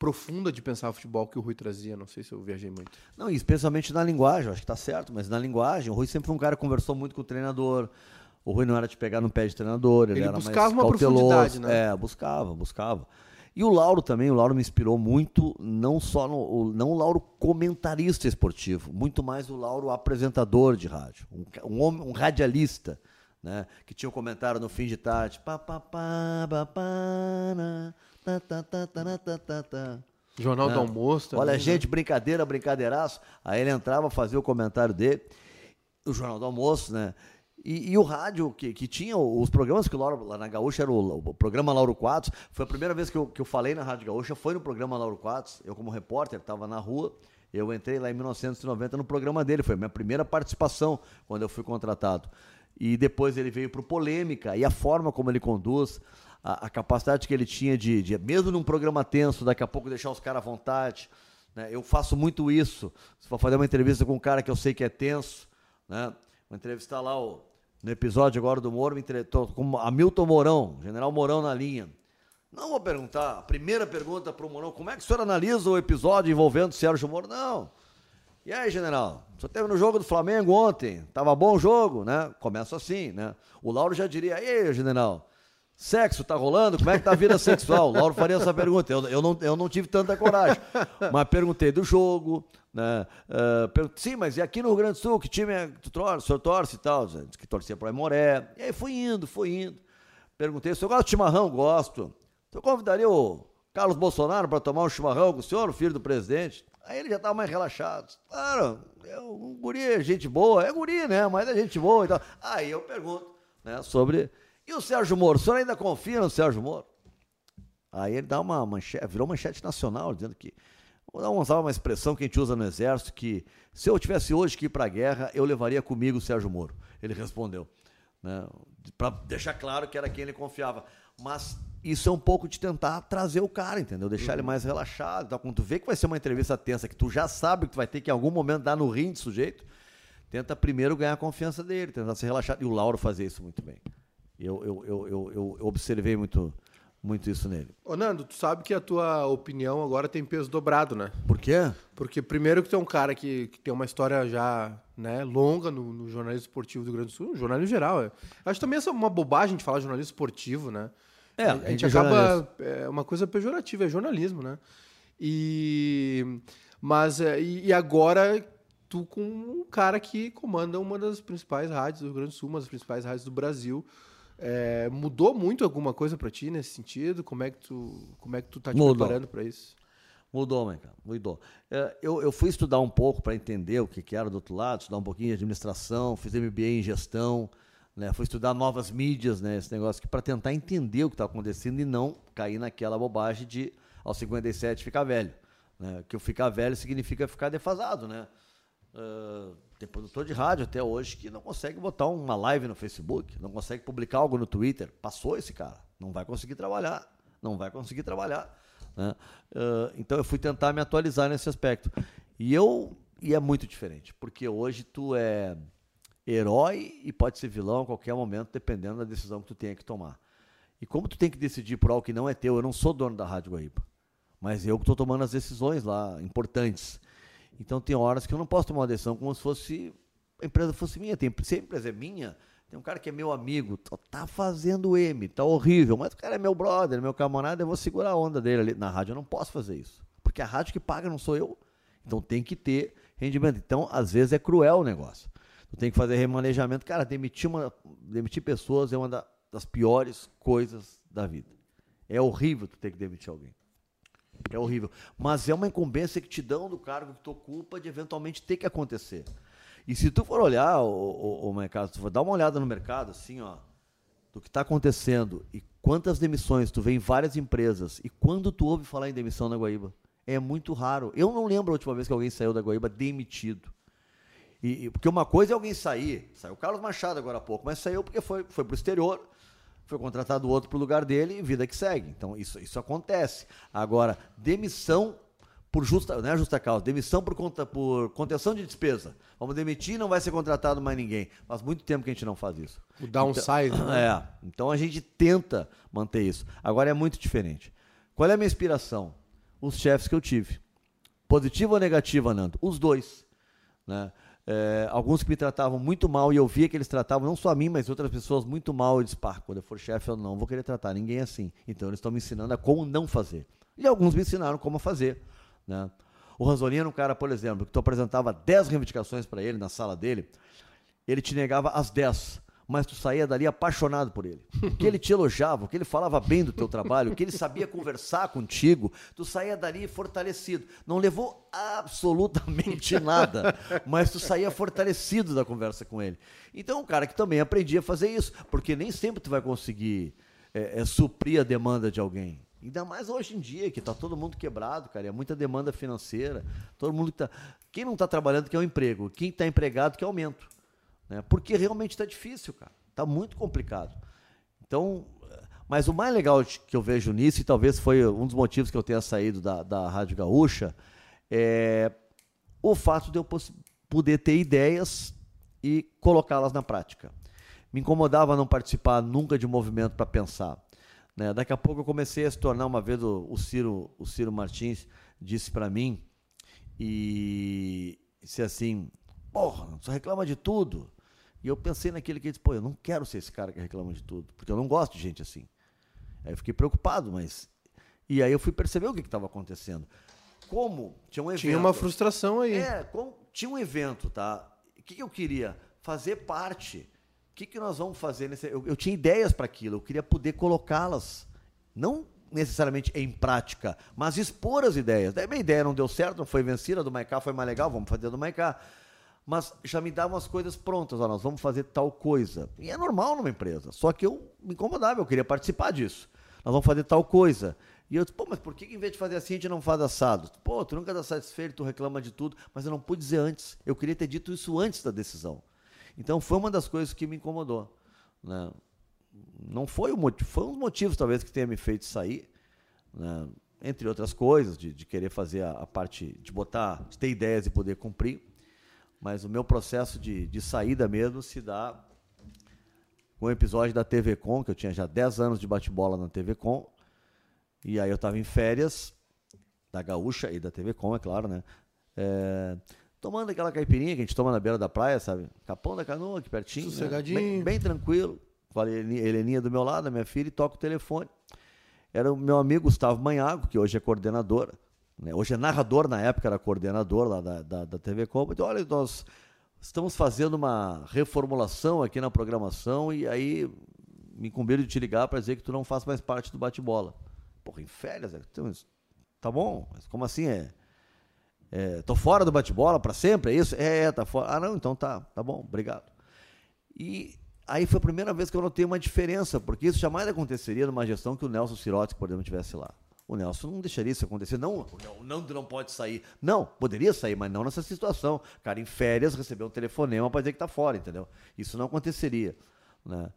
profunda de pensar o futebol que o Rui trazia. Não sei se eu viajei muito. Não, especialmente na linguagem, acho que está certo, mas na linguagem, o Rui sempre foi um cara que conversou muito com o treinador. O Rui não era de pegar no pé de treinador, ele, ele era buscava mais uma profundidade, né? É, buscava, buscava. E o Lauro também, o Lauro me inspirou muito, não só no, o, não o Lauro comentarista esportivo, muito mais o Lauro apresentador de rádio, um, um, homem, um radialista né? Que tinha um comentário no fim de tarde. Jornal né? do Almoço. Também, Olha, né? gente, brincadeira, brincadeiraço. Aí ele entrava, fazia o comentário dele. O Jornal do Almoço, né? E, e, o rádio, que, que tinha os programas que o Lauro, lá na Gaúcha era o, o, programa Lauro Quadros. Foi a primeira vez que eu, que eu falei na Rádio Gaúcha, foi no programa Lauro Quadros. Eu, como repórter, estava na rua. Eu entrei lá em 1990 no programa dele. Foi a minha primeira participação quando eu fui contratado e depois ele veio para o Polêmica, e a forma como ele conduz, a, a capacidade que ele tinha de, de, mesmo num programa tenso, daqui a pouco deixar os caras à vontade. Né? Eu faço muito isso. Se for fazer uma entrevista com um cara que eu sei que é tenso, né? vou entrevistar lá o, no episódio agora do Moro, estou com Hamilton Mourão, General Mourão na linha. Não vou perguntar, a primeira pergunta para o Mourão, como é que o senhor analisa o episódio envolvendo o Sérgio Moro? Não. E aí, general? Só teve no jogo do Flamengo ontem. Tava bom o jogo, né? Começa assim, né? O Lauro já diria, e aí, general? Sexo tá rolando? Como é que tá a vida sexual? [laughs] Lauro faria essa pergunta. Eu, eu, não, eu não tive tanta coragem. Mas perguntei do jogo, né? Uh, perguntei, sim, mas e aqui no Rio Grande do Sul, que time é tu torce? O senhor torce e tal? Diz que torcia para Moré. E aí foi indo, foi indo. Perguntei, o senhor gosta de chimarrão? Gosto. O senhor convidaria o Carlos Bolsonaro para tomar um chimarrão com o senhor, o filho do presidente? Aí ele já estava mais relaxado. Claro, é um guri é gente boa, é guri, né? Mas é gente boa e tal. Aí eu pergunto, né, sobre. E o Sérgio Moro? O senhor ainda confia no Sérgio Moro? Aí ele dá uma manchete, virou manchete nacional, dizendo que. Vou usar uma expressão que a gente usa no Exército, que se eu tivesse hoje que ir para a guerra, eu levaria comigo o Sérgio Moro. Ele respondeu. Né, para deixar claro que era quem ele confiava. Mas isso é um pouco de tentar trazer o cara, entendeu? Deixar uhum. ele mais relaxado. Então, quando tu vê que vai ser uma entrevista tensa, que tu já sabe que tu vai ter que em algum momento dar no rim de sujeito, tenta primeiro ganhar a confiança dele, tentar se relaxar. E o Lauro fazia isso muito bem. Eu, eu, eu, eu, eu observei muito, muito isso nele. Ô Nando, tu sabe que a tua opinião agora tem peso dobrado, né? Por quê? Porque primeiro que tu é um cara que, que tem uma história já né, longa no, no jornalismo esportivo do Rio Grande do Sul, no jornalismo geral. É. Acho também essa é uma bobagem de falar jornalismo esportivo, né? É, a, a gente acaba. É uma coisa pejorativa, é jornalismo, né? E. Mas. É, e, e agora tu com um cara que comanda uma das principais rádios do Rio Grande do Sul, uma das principais rádios do Brasil. É, mudou muito alguma coisa para ti nesse sentido? Como é que tu, como é que tu tá te mudou. preparando para isso? Mudou, mãe, cara, mudou. É, eu, eu fui estudar um pouco para entender o que, que era do outro lado, estudar um pouquinho de administração, fiz MBA em gestão, Né? Fui estudar novas mídias, né? Esse negócio para tentar entender o que está acontecendo e não cair naquela bobagem de aos 57 ficar velho. Né? Que o ficar velho significa ficar defasado, né? Uh, tem produtor de rádio até hoje que não consegue botar uma live no Facebook, não consegue publicar algo no Twitter. Passou esse cara, não vai conseguir trabalhar, não vai conseguir trabalhar. Né? Uh, então eu fui tentar me atualizar nesse aspecto. E eu e é muito diferente, porque hoje tu é herói e pode ser vilão a qualquer momento, dependendo da decisão que tu tenha que tomar. E como tu tem que decidir por algo que não é teu, eu não sou dono da Rádio Guaíba, mas eu que estou tomando as decisões lá, importantes. Então tem horas que eu não posso tomar uma decisão como se fosse a empresa fosse minha. Tem, se a empresa é minha, tem um cara que é meu amigo, tá fazendo M, tá horrível, mas o cara é meu brother, meu camarada, eu vou segurar a onda dele ali. Na rádio eu não posso fazer isso, porque a rádio que paga não sou eu. Então tem que ter rendimento. Então, às vezes é cruel o negócio. Tu tem que fazer remanejamento. Cara, demitir, uma, demitir pessoas é uma das piores coisas da vida. É horrível tu ter que demitir alguém. É horrível. Mas é uma incumbência que te dão do cargo que tu ocupa de eventualmente ter que acontecer. E se tu for olhar o, mercado, tu for dar uma olhada no mercado, assim, ó, do que está acontecendo e quantas demissões tu vê em várias empresas e quando tu ouve falar em demissão na Guaíba, é muito raro. Eu não lembro a última vez que alguém saiu da Guaíba demitido. E, e porque uma coisa é alguém sair, saiu o Carlos Machado agora há pouco, mas saiu porque foi, foi para o exterior, foi contratado outro para o lugar dele e vida que segue. Então isso, isso acontece. Agora, demissão por justa, não é justa causa, demissão por, conta, por contenção de despesa. Vamos demitir não vai ser contratado mais ninguém. Faz muito tempo que a gente não faz isso. O downside. Então, né? É. Então a gente tenta manter isso. Agora é muito diferente. Qual é a minha inspiração? Os chefes que eu tive. Positiva ou negativa, Nando? Os dois. Né? É, alguns que me tratavam muito mal e eu via que eles tratavam não só a mim, mas outras pessoas muito mal. Eu disse, pá, quando eu for chefe, eu não vou querer tratar ninguém assim. Então eles estão me ensinando a como não fazer. E alguns me ensinaram como fazer. Né? O Ranzolini era um cara, por exemplo, que tu apresentava 10 reivindicações para ele na sala dele, ele te negava as 10 mas tu saía dali apaixonado por ele. Que ele te elogiava, que ele falava bem do teu trabalho, que ele sabia conversar contigo, tu saía dali fortalecido. Não levou absolutamente nada, mas tu saía fortalecido da conversa com ele. Então, um cara que também aprendia a fazer isso, porque nem sempre tu vai conseguir é, é, suprir a demanda de alguém. Ainda mais hoje em dia, que está todo mundo quebrado, cara, é muita demanda financeira. Todo mundo que tá. Quem não está trabalhando quer o um emprego, quem está empregado quer aumento. Né? Porque realmente está difícil, cara. Está muito complicado. Então, mas o mais legal que eu vejo nisso, e talvez foi um dos motivos que eu tenha saído da, da Rádio Gaúcha, é o fato de eu poder ter ideias e colocá-las na prática. Me incomodava não participar nunca de movimento para pensar. Né? Daqui a pouco eu comecei a se tornar, uma vez o, o Ciro, o Ciro Martins disse para mim, e disse assim, porra, só reclama de tudo. E eu pensei naquele que disse, pô, eu não quero ser esse cara que reclama de tudo, porque eu não gosto de gente assim. Aí eu fiquei preocupado, mas. E aí eu fui perceber o que estava acontecendo. Como tinha um evento. Tinha uma frustração aí. É, como, tinha um evento, tá? O que, que eu queria? Fazer parte. O que, que nós vamos fazer nesse. Eu, eu tinha ideias para aquilo, eu queria poder colocá-las. Não necessariamente em prática, mas expor as ideias. Daí minha ideia não deu certo, não foi vencida, do Maicá foi mais legal, vamos fazer do Maicá mas já me davam as coisas prontas. Ó, nós vamos fazer tal coisa. E é normal numa empresa. Só que eu me incomodava, eu queria participar disso. Nós vamos fazer tal coisa. E eu disse, pô, mas por que em vez de fazer assim a gente não faz assado? Pô, tu nunca está satisfeito, tu reclama de tudo, mas eu não pude dizer antes. Eu queria ter dito isso antes da decisão. Então foi uma das coisas que me incomodou. Né? Não foi o motivo, foi um dos motivos talvez que tenha me feito sair, né? entre outras coisas, de, de querer fazer a, a, parte, de botar, de ter ideias e poder cumprir. Mas o meu processo de, de saída mesmo se dá com o episódio da TV Com, que eu tinha já 10 anos de bate-bola na TV Com. E aí eu estava em férias da Gaúcha e da TV Com, é claro, né? É, tomando aquela caipirinha que a gente toma na beira da praia, sabe? Capão da canoa, aqui pertinho. Né? Sossegadinho. Né? Bem, bem, tranquilo. Com a Heleninha do meu lado, a minha filha, e toco o telefone. Era o meu amigo Gustavo Manhago, que hoje é coordenador? Hoje é narrador, na época era coordenador lá da, da, da TV Com. Então, olha, nós estamos fazendo uma reformulação aqui na programação e aí me incumbiram de te ligar para dizer que tu não faz mais parte do bate-bola. Porra, em férias? Então, tá bom, mas como assim é? é tô fora do bate-bola para sempre, é isso? É, é, tá fora. Ah, não, então tá, tá bom, obrigado. E aí foi a primeira vez que eu notei uma diferença, porque isso jamais aconteceria numa gestão que o Nelson Sirotti, por exemplo, tivesse lá. O Nelson não deixaria isso acontecer. Não, o Nando não pode sair. Não, poderia sair, mas não nessa situação. Cara, em férias, receber um telefonema para dizer que está fora, entendeu? Isso não aconteceria. Né?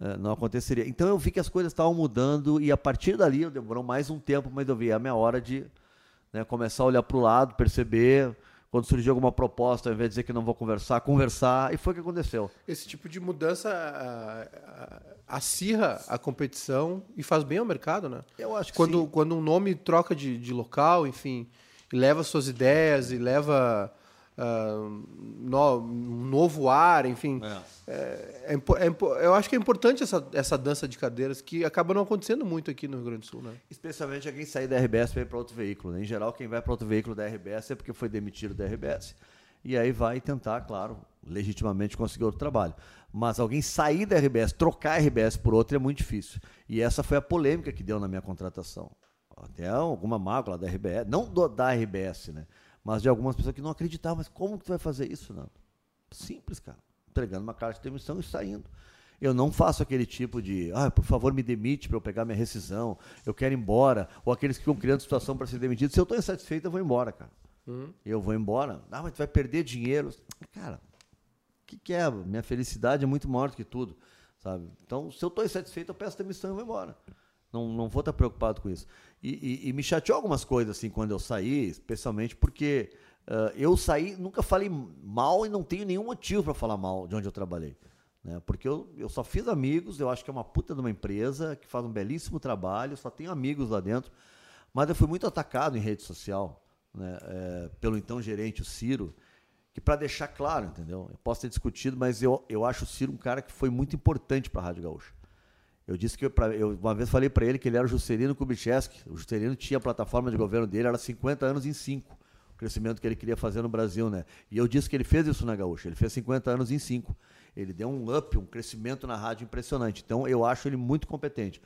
É, não aconteceria. Então eu vi que as coisas estavam mudando e a partir dali demorou mais um tempo, mas eu vi é a minha hora de né, começar a olhar para o lado, perceber quando surgiu alguma proposta, ao invés de dizer que não vou conversar, conversar, e foi o que aconteceu. Esse tipo de mudança acirra a competição e faz bem ao mercado, né? Eu acho que quando, sim. Quando um nome troca de, de local, enfim, e leva suas ideias, e leva uh, no, novo ar, enfim. É. É, é, é eu acho que é importante essa, essa dança de cadeiras que acaba não acontecendo muito aqui no Rio Grande do Sul, né? Especialmente a quem sair da RBS para ir para outro veículo. Né? Em geral, quem vai para outro veículo da RBS é porque foi demitido da RBS. E aí vai tentar, claro, legitimamente conseguir outro trabalho. Mas alguém sair da RBS, trocar a RBS por outra é muito difícil. E essa foi a polêmica que deu na minha contratação. Até alguma mágoa da RBS, não do, da RBS, né? mas de algumas pessoas que não acreditavam. Mas como que tu vai fazer isso, Nando? Simples, cara. Entregando uma carta de demissão e saindo. Eu não faço aquele tipo de, ah, por favor, me demite para eu pegar minha rescisão, eu quero ir embora. Ou aqueles que ficam criando situação para ser demitido. Se eu estou insatisfeito, eu vou embora, cara. Uhum. Eu vou embora. Ah, mas tu vai perder dinheiro. Cara, o que, que é? Minha felicidade é muito maior do que tudo. Sabe? Então, se eu estou insatisfeito, eu peço demissão e vou embora. Não, não vou estar preocupado com isso. E, e, e, me chateou algumas coisas assim quando eu saí, especialmente porque uh, eu saí, nunca falei mal e não tenho nenhum motivo para falar mal de onde eu trabalhei. Né? Porque eu, eu só fiz amigos, eu acho que é uma puta de uma empresa que faz um belíssimo trabalho, só tenho amigos lá dentro. Mas eu fui muito atacado em rede social né? É, pelo então gerente, o Ciro, que para deixar claro, entendeu? Eu posso ter discutido, mas eu, eu acho o Ciro um cara que foi muito importante para a Rádio Gaúcha. Eu disse que eu, pra, eu uma vez falei para ele que ele era o Juscelino Kubitschek. O Juscelino tinha a plataforma de governo dele, era 50 anos em 5. Crescimento que ele queria fazer no Brasil, né? E eu disse que ele fez isso na Gaúcha. Ele fez 50 anos em 5. Ele deu um up, um crescimento na rádio impressionante. Então eu acho ele muito competente.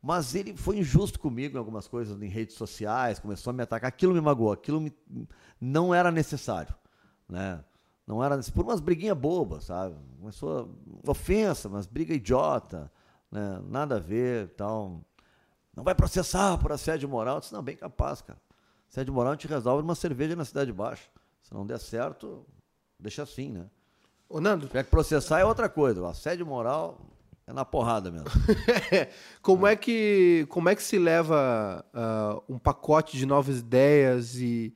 Mas ele foi injusto comigo em algumas coisas em redes sociais, começou a me atacar. Aquilo me magoou, aquilo me, não era necessário, né? Não era por umas briguinhas bobas, sabe? Começou ofensa, mas briga idiota né? nada a ver tal. Não vai processar por assédio moral. Eu disse, não, bem capaz, cara. Assédio moral a gente resolve numa cerveja na Cidade Baixa. Se não der certo, deixa assim, né? Ô, Nando. Se tiver que processar é outra coisa. O assédio moral é na porrada mesmo. [laughs] como, é. é que, como é que se leva uh, um pacote de novas ideias e,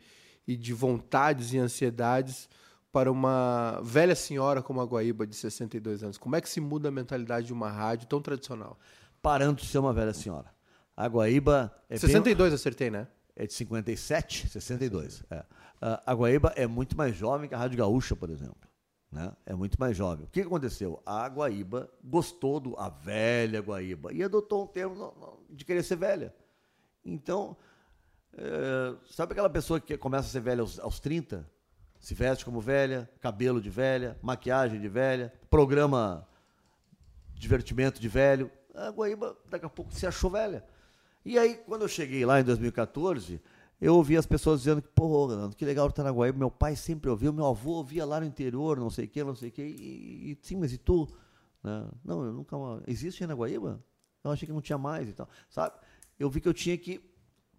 e de vontades e ansiedades para uma velha senhora como a Guaíba, de 62 anos? Como é que se muda a mentalidade de uma rádio tão tradicional? Parando de ser uma velha senhora. A Guaíba. É 62 bem... acertei, né? É de 57? 62. É. A Guaíba é muito mais jovem que a Rádio Gaúcha, por exemplo. Né? É muito mais jovem. O que aconteceu? A Guaíba gostou do a velha Guaíba e adotou um termo de querer ser velha. Então, é, sabe aquela pessoa que começa a ser velha aos, aos 30? se veste como velha, cabelo de velha, maquiagem de velha, programa divertimento de velho. A Guaíba daqui a pouco se achou velha. E aí, quando eu cheguei lá em 2014, eu ouvi as pessoas dizendo que, pô, que legal estar na Guaíba. Meu pai sempre ouviu, meu avô ouvia lá no interior, não sei o quê, não sei o quê. E, e sim, mas e tu? Né? Não, eu nunca. Existe aí na Guaíba? Eu achei que não tinha mais e tal. Sabe? Eu vi que eu tinha que.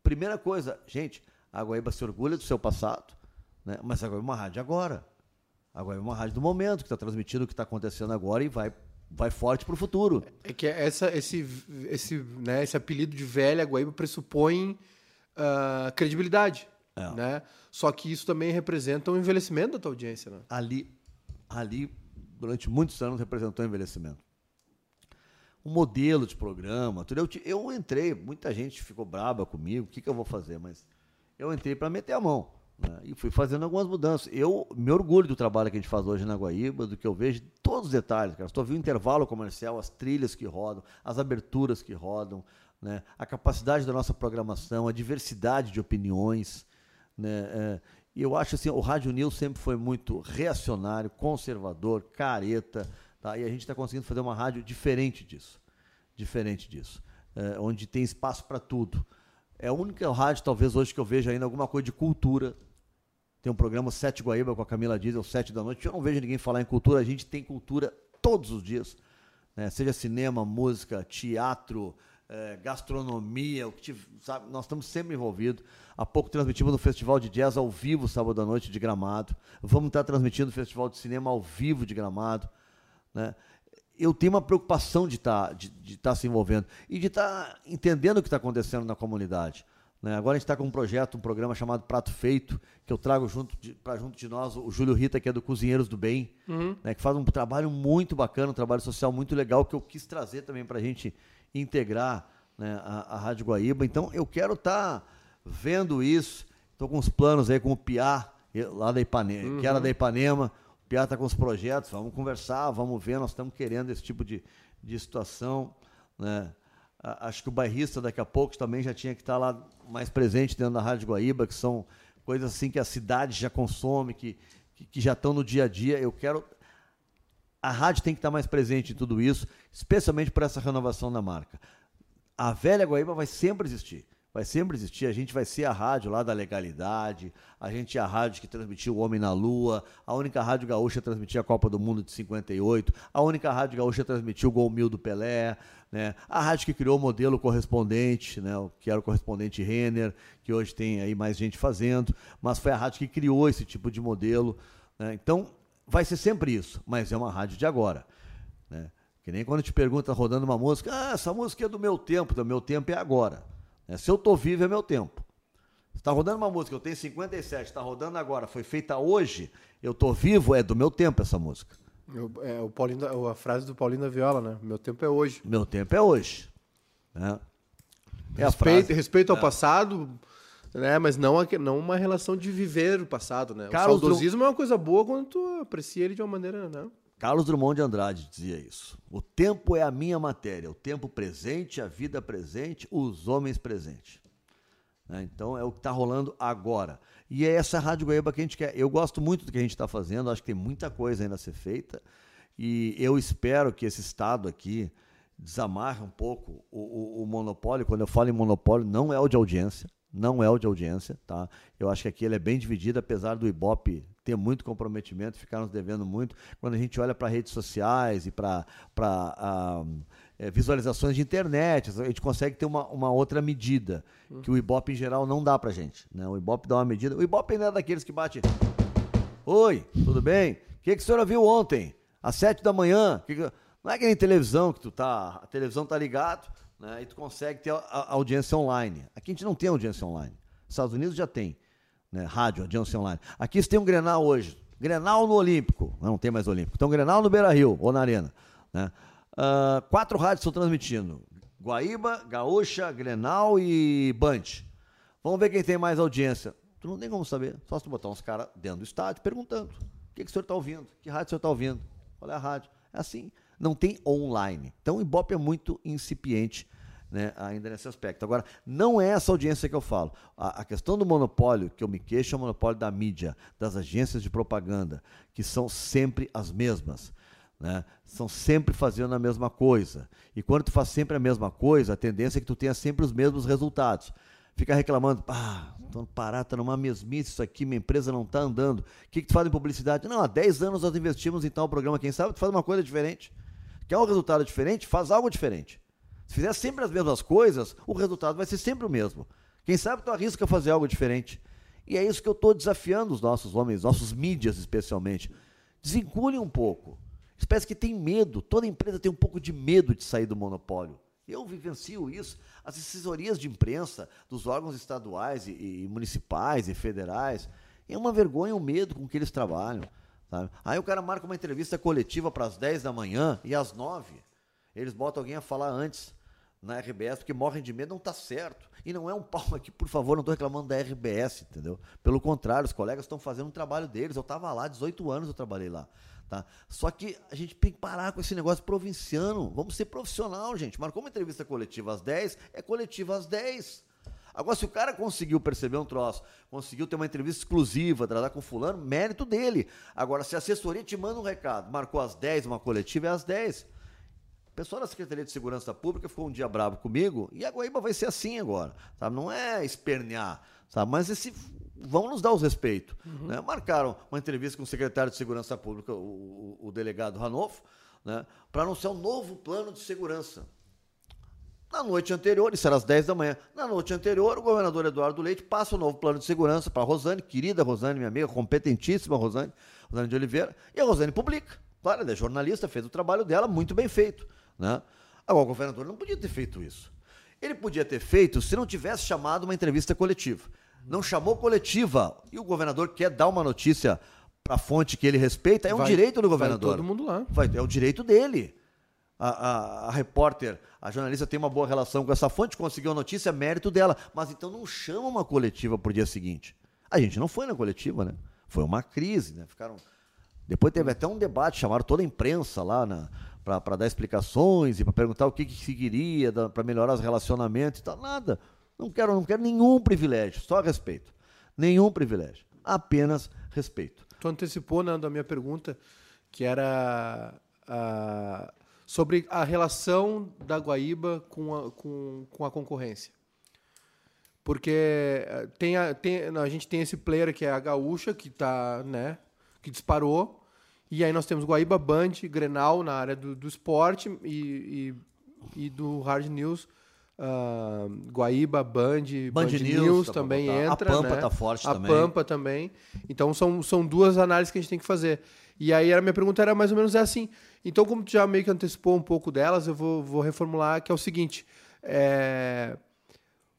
Primeira coisa, gente, a Guaíba se orgulha do seu passado, né? Mas agora é uma rádio agora. Agora é uma rádio do momento, que está transmitindo o que está acontecendo agora e vai, vai forte para o futuro. É que essa, esse, esse, né, esse apelido de velha Guaíba pressupõe uh, credibilidade. É. Né? Só que isso também representa um envelhecimento da tua audiência. Né? Ali, ali, durante muitos anos, representou envelhecimento. Um modelo de programa, tudo. Eu, eu entrei, muita gente ficou braba comigo, o que, que eu vou fazer? Mas eu entrei para meter a mão. Né? E fui fazendo algumas mudanças. Eu me orgulho do trabalho que a gente faz hoje na Guaíba, do que eu vejo, todos os detalhes, cara. Estou vendo o intervalo comercial, as trilhas que rodam, as aberturas que rodam, né? a capacidade da nossa programação, a diversidade de opiniões. Né? É, e eu acho assim, o Rádio News sempre foi muito reacionário, conservador, careta, tá? e a gente está conseguindo fazer uma rádio diferente disso. Diferente disso. É, onde tem espaço para tudo. É a única rádio, talvez, hoje que eu vejo ainda alguma coisa de cultura, tem um programa Sete Guaíba com a Camila Diesel, sete da noite. Eu não vejo ninguém falar em cultura. A gente tem cultura todos os dias, né? seja cinema, música, teatro, é, gastronomia, o que sabe, nós estamos sempre envolvidos. Há pouco transmitimos no Festival de Jazz ao vivo, sábado à noite, de Gramado. Vamos estar transmitindo o Festival de Cinema ao vivo de Gramado. Né? Eu tenho uma preocupação de estar, tá, de, de tá se envolvendo e de estar tá entendendo o que está acontecendo na comunidade. Né? Agora a gente está com um projeto, um programa chamado Prato Feito, que eu trago junto para junto de nós o Júlio Rita, que é do Cozinheiros do Bem, uhum. né? que faz um trabalho muito bacana, um trabalho social muito legal, que eu quis trazer também para a gente integrar né, a, a Rádio Guaíba. Então eu quero estar tá vendo isso. Estou com os planos aí com o Piá, lá da Ipanema, uhum. que era da Ipanema. O Piá está com os projetos, vamos conversar, vamos ver, nós estamos querendo esse tipo de, de situação. Né? Acho que o bairrista daqui a pouco também já tinha que estar tá lá mais presente dentro da Rádio Guaíba, que são coisas assim que a cidade já consome, que, que, que já estão no dia a dia. Eu quero a rádio tem que estar mais presente em tudo isso, especialmente por essa renovação da marca. A velha Guaíba vai sempre existir. Vai sempre existir. A gente vai ser a rádio lá da legalidade, a gente é a rádio que transmitiu O Homem na Lua, a única rádio gaúcha a transmitir a Copa do Mundo de 58, a única rádio gaúcha a transmitir o Gol Mil do Pelé, né? a rádio que criou o modelo correspondente, né? que era o correspondente Renner, que hoje tem aí mais gente fazendo, mas foi a rádio que criou esse tipo de modelo. Né? Então, vai ser sempre isso, mas é uma rádio de agora. Né? Que nem quando te pergunta rodando uma música, ah, essa música é do meu tempo, do meu tempo é agora. Né? Se eu tô vivo é meu tempo. Está rodando uma música, eu tenho 57, está rodando agora, foi feita hoje, eu tô vivo, é do meu tempo essa música. Eu, é o Paulinho, a frase do Paulinho da Viola, né? Meu tempo é hoje. Meu tempo é hoje. Né? É respeito, respeito ao é. passado, né? Mas não, não uma relação de viver o passado, né? Carlos o saudosismo é uma coisa boa quando tu aprecia ele de uma maneira, né? Carlos Drummond de Andrade dizia isso. O tempo é a minha matéria, o tempo presente, a vida presente, os homens presentes. Né? Então é o que está rolando agora. E é essa Rádio Goiaba que a gente quer. Eu gosto muito do que a gente está fazendo, acho que tem muita coisa ainda a ser feita. E eu espero que esse Estado aqui desamarre um pouco o, o, o monopólio. Quando eu falo em monopólio, não é o de audiência não é o de audiência, tá? Eu acho que aqui ele é bem dividido, apesar do Ibope ter muito comprometimento, ficar nos devendo muito. Quando a gente olha para redes sociais e para é, visualizações de internet, a gente consegue ter uma, uma outra medida, uhum. que o Ibope em geral não dá para gente. Né? O Ibope dá uma medida. O Ibope ainda é daqueles que bate. Oi, tudo bem? O que, que a senhora viu ontem? Às sete da manhã? Que que... Não é que nem televisão que tu tá. A televisão tá ligado né, e tu consegue ter a, audiência online. Aqui a gente não tem audiência online. Nos Estados Unidos já tem né, rádio, audiência online. Aqui você tem um Grenal hoje. Grenal no Olímpico. Não, não tem mais Olímpico. Então, Grenal no Beira Rio ou na Arena. Né? Uh, quatro rádios estão transmitindo: Guaíba, Gaúcha, Grenal e Band. Vamos ver quem tem mais audiência. Tu não tem como saber. Só se tu botar uns caras dentro do estádio perguntando: o que, que o senhor está ouvindo? Que rádio o senhor está ouvindo? Qual é a rádio? É assim não tem online. Então o Ibope é muito incipiente né, ainda nesse aspecto. Agora, não é essa audiência que eu falo. A, a, questão do monopólio, que eu me queixo, é o monopólio da mídia, das agências de propaganda, que são sempre as mesmas. Né? São sempre fazendo a mesma coisa. E quando tu faz sempre a mesma coisa, a tendência é que tu tenha sempre os mesmos resultados. Fica reclamando, ah, estão parado, está numa mesmice isso aqui, minha empresa não está andando. O que, que tu faz em publicidade? Não, há 10 anos nós investimos em tal programa, quem sabe tu faz uma coisa diferente. Quer um resultado diferente? Faz algo diferente. Se fizer sempre as mesmas coisas, o resultado vai ser sempre o mesmo. Quem sabe tu arrisca fazer algo diferente. E é isso que eu estou desafiando os nossos homens, nossos mídias especialmente. Desvinculem um pouco. Espécie que tem medo. Toda empresa tem um pouco de medo de sair do monopólio. Eu vivencio isso. As assessorias de imprensa dos órgãos estaduais e, e municipais e federais. É uma vergonha o medo com que eles trabalham. Sabe? Aí o cara marca uma entrevista coletiva para as 10 da manhã e às 9 eles botam alguém a falar antes na RBS, porque morrem de medo, não está certo. E não é um pau aqui, por favor, não estou reclamando da RBS, entendeu? Pelo contrário, os colegas estão fazendo um trabalho deles. Eu estava lá, 18 anos eu trabalhei lá. Tá? Só que a gente tem que parar com esse negócio provinciano. Vamos ser profissional, gente. Marcou uma entrevista coletiva às 10, é coletiva às 10. Agora, se o cara conseguiu perceber um troço, conseguiu ter uma entrevista exclusiva, tratar com fulano, mérito dele. Agora, se a assessoria te manda um recado, marcou às 10 uma coletiva, é às 10. O pessoal da Secretaria de Segurança Pública ficou um dia bravo comigo e a Guaíba vai ser assim agora. Sabe? Não é espernear, sabe? mas esse vão nos dar os respeitos. Uhum. Né? Marcaram uma entrevista com o secretário de Segurança Pública, o, o, o delegado Ranolfo, né, para anunciar um novo plano de segurança. Na noite anterior, isso era às 10 da manhã, na noite anterior, o governador Eduardo Leite passa o novo plano de segurança para a Rosane, querida Rosane, minha amiga, competentíssima Rosane, Rosane de Oliveira, e a Rosane publica. Claro, ela é jornalista, fez o trabalho dela muito bem feito. Né? Agora, o governador não podia ter feito isso. Ele podia ter feito se não tivesse chamado uma entrevista coletiva. Não chamou coletiva. E o governador quer dar uma notícia para a fonte que ele respeita, é um vai, direito do governador. Vai todo mundo lá. Vai, é o direito dele. A, a, a, repórter, a jornalista tem uma boa relação com essa fonte, conseguiu a notícia, mérito dela. Mas então não chama uma coletiva para o dia seguinte. A gente não foi na coletiva, né? Foi uma crise, né? Ficaram. Depois teve até um debate, chamaram toda a imprensa lá para dar explicações e para perguntar o que, que se queria para melhorar os relacionamentos e tal. Nada. Não quero, não quero nenhum privilégio, só respeito. Nenhum privilégio. Apenas respeito. Tu antecipou, Nando, a minha pergunta, que era a sobre a relação da Guaíba com a, com, com a concorrência. Porque eh, tem a, tem, a gente tem esse player que é a Gaúcha, que tá, né, que disparou. E aí nós temos Guaíba Band, Grenal na área do, do esporte e, e, e do Hard News. Uh, Guaíba, Band, Band, Band News, News também entra. A Pampa né? tá forte a também. A Pampa também. Então são, são duas análises que a gente tem que fazer. E aí a minha pergunta era mais ou menos assim. Então, como tu já meio que antecipou um pouco delas, eu vou, vou reformular, que é o seguinte. É...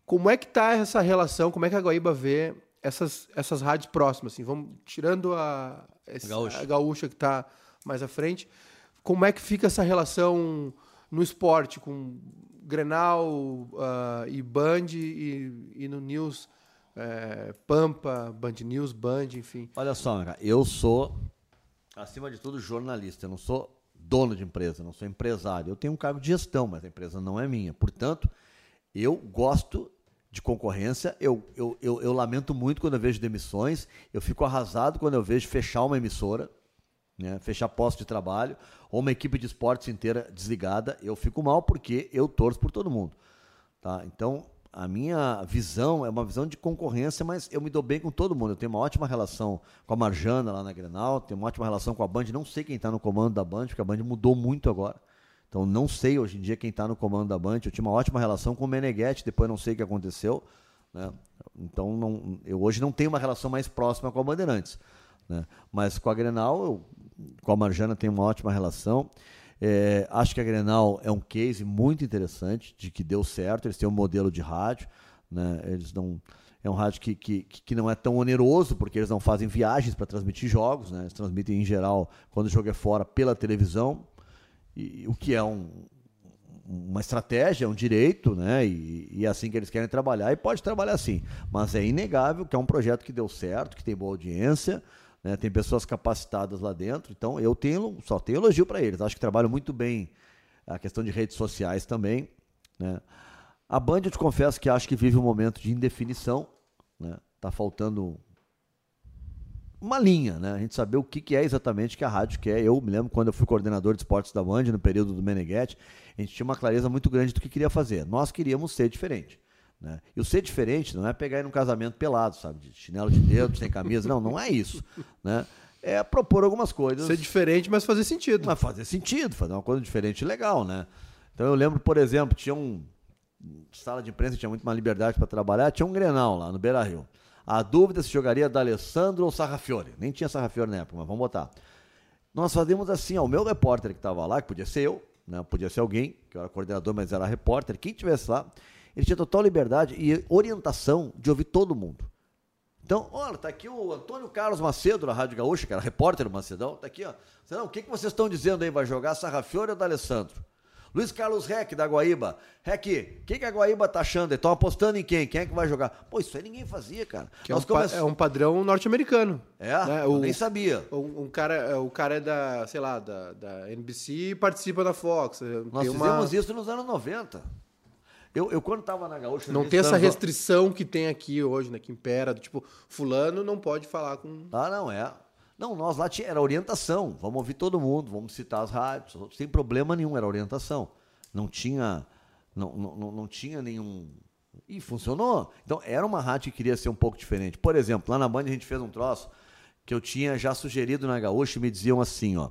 Como é que tá essa relação, como é que a Guaíba vê essas, essas rádios próximas? Assim, vamos tirando a, esse, gaúcha. a gaúcha que está mais à frente. Como é que fica essa relação no esporte, com Grenal uh, e Band e, e no News, é, Pampa, Band News, Band, enfim. Olha só, eu sou acima de tudo, jornalista. Eu não sou dono de empresa, não sou empresário. Eu tenho um cargo de gestão, mas a empresa não é minha. Portanto, eu gosto de concorrência. Eu, eu, eu, eu, lamento muito quando eu vejo demissões. Eu fico arrasado quando eu vejo fechar uma emissora, né, fechar posto de trabalho, ou uma equipe de esportes inteira desligada. Eu fico mal porque eu torço por todo mundo. Tá? Então, a minha visão é uma visão de concorrência, mas eu me dou bem com todo mundo. Eu tenho uma ótima relação com a Marjana lá na Grenal, tenho uma ótima relação com a Band. Não sei quem está no comando da Band, porque a Band mudou muito agora. Então não sei hoje em dia quem está no comando da Band. Eu tinha uma ótima relação com o Meneghetti, depois não sei o que aconteceu. Né? Então não, eu hoje não tenho uma relação mais próxima com a Bandeirantes. Né? Mas com a Grenal, eu, com a Marjana tenho uma ótima relação. É, acho que a Grenal é um case muito interessante de que deu certo. Eles têm um modelo de rádio, né? Eles não é um rádio que, que, que não é tão oneroso porque eles não fazem viagens para transmitir jogos, né? Eles transmitem em geral quando o jogo é fora pela televisão, e, o que é um, uma estratégia, é um direito, né? E, e, é assim que eles querem trabalhar, e pode trabalhar assim. Mas é inegável que é um projeto que deu certo, que tem boa audiência, né? Tem pessoas capacitadas lá dentro, então eu tenho só tenho elogio para eles. Acho que trabalham muito bem a questão de redes sociais também. Né? A Band, eu te confesso que acho que vive um momento de indefinição. Né? Tá faltando uma linha, né? A gente saber o que, que é exatamente que a rádio quer. Eu me lembro quando eu fui coordenador de esportes da Band, no período do Meneghetti, a gente tinha uma clareza muito grande do que queria fazer. Nós queríamos ser diferente. Né? E o ser diferente não é pegar ir num casamento pelado, sabe? De chinelo de dedo, sem camisa. Não, não é isso. Né? É propor algumas coisas. Ser diferente, mas fazer sentido. Mas fazer sentido, fazer uma coisa diferente e legal, né? Então eu lembro, por exemplo, tinha um. Sala de imprensa tinha muito mais liberdade para trabalhar, tinha um Grenal lá no Beira Rio. A dúvida se jogaria da Alessandro ou Sarrafiore. Nem tinha Sarrafiore na época, mas vamos botar. Nós fazíamos assim, ó, o meu repórter que estava lá, que podia ser eu, né, podia ser alguém, que eu era coordenador, mas era repórter, quem tivesse lá, ele tinha total liberdade e orientação de ouvir todo mundo. Então, olha, tá aqui o Antônio Carlos Macedo, da Rádio Gaúcha, que era repórter do Macedão, tá aqui, ó. Não, o que, que vocês estão dizendo aí? Vai jogar Sarrafiore ou D'Alessandro? Luiz Carlos Rec, da Guaíba. Rec, o que, que a Guaíba tá achando? Estão apostando em quem? Quem é que vai jogar? Pô, isso aí ninguém fazia, cara. É um, come... é, um padrão norte-americano. É? Né? Eu o, nem sabia. Um, um, cara, o cara é da, sei lá, da, da NBC e participa da Fox. Nós fizemos uma... isso nos anos 90. Eu, eu quando estava na Gaúcha... Não tem essa restrição que tem aqui hoje, né? Que impera, do tipo, fulano não pode falar com... Ah, não, é. Não, nós lá tinha, era orientação. Vamos ouvir todo mundo, vamos citar as rádios. Sem problema nenhum, era orientação. Não tinha, não, não, não tinha nenhum... E funcionou. Então, era uma rádio que queria ser um pouco diferente. Por exemplo, lá na Band a gente fez um troço que eu tinha já sugerido na Gaúcha e me diziam assim, ó...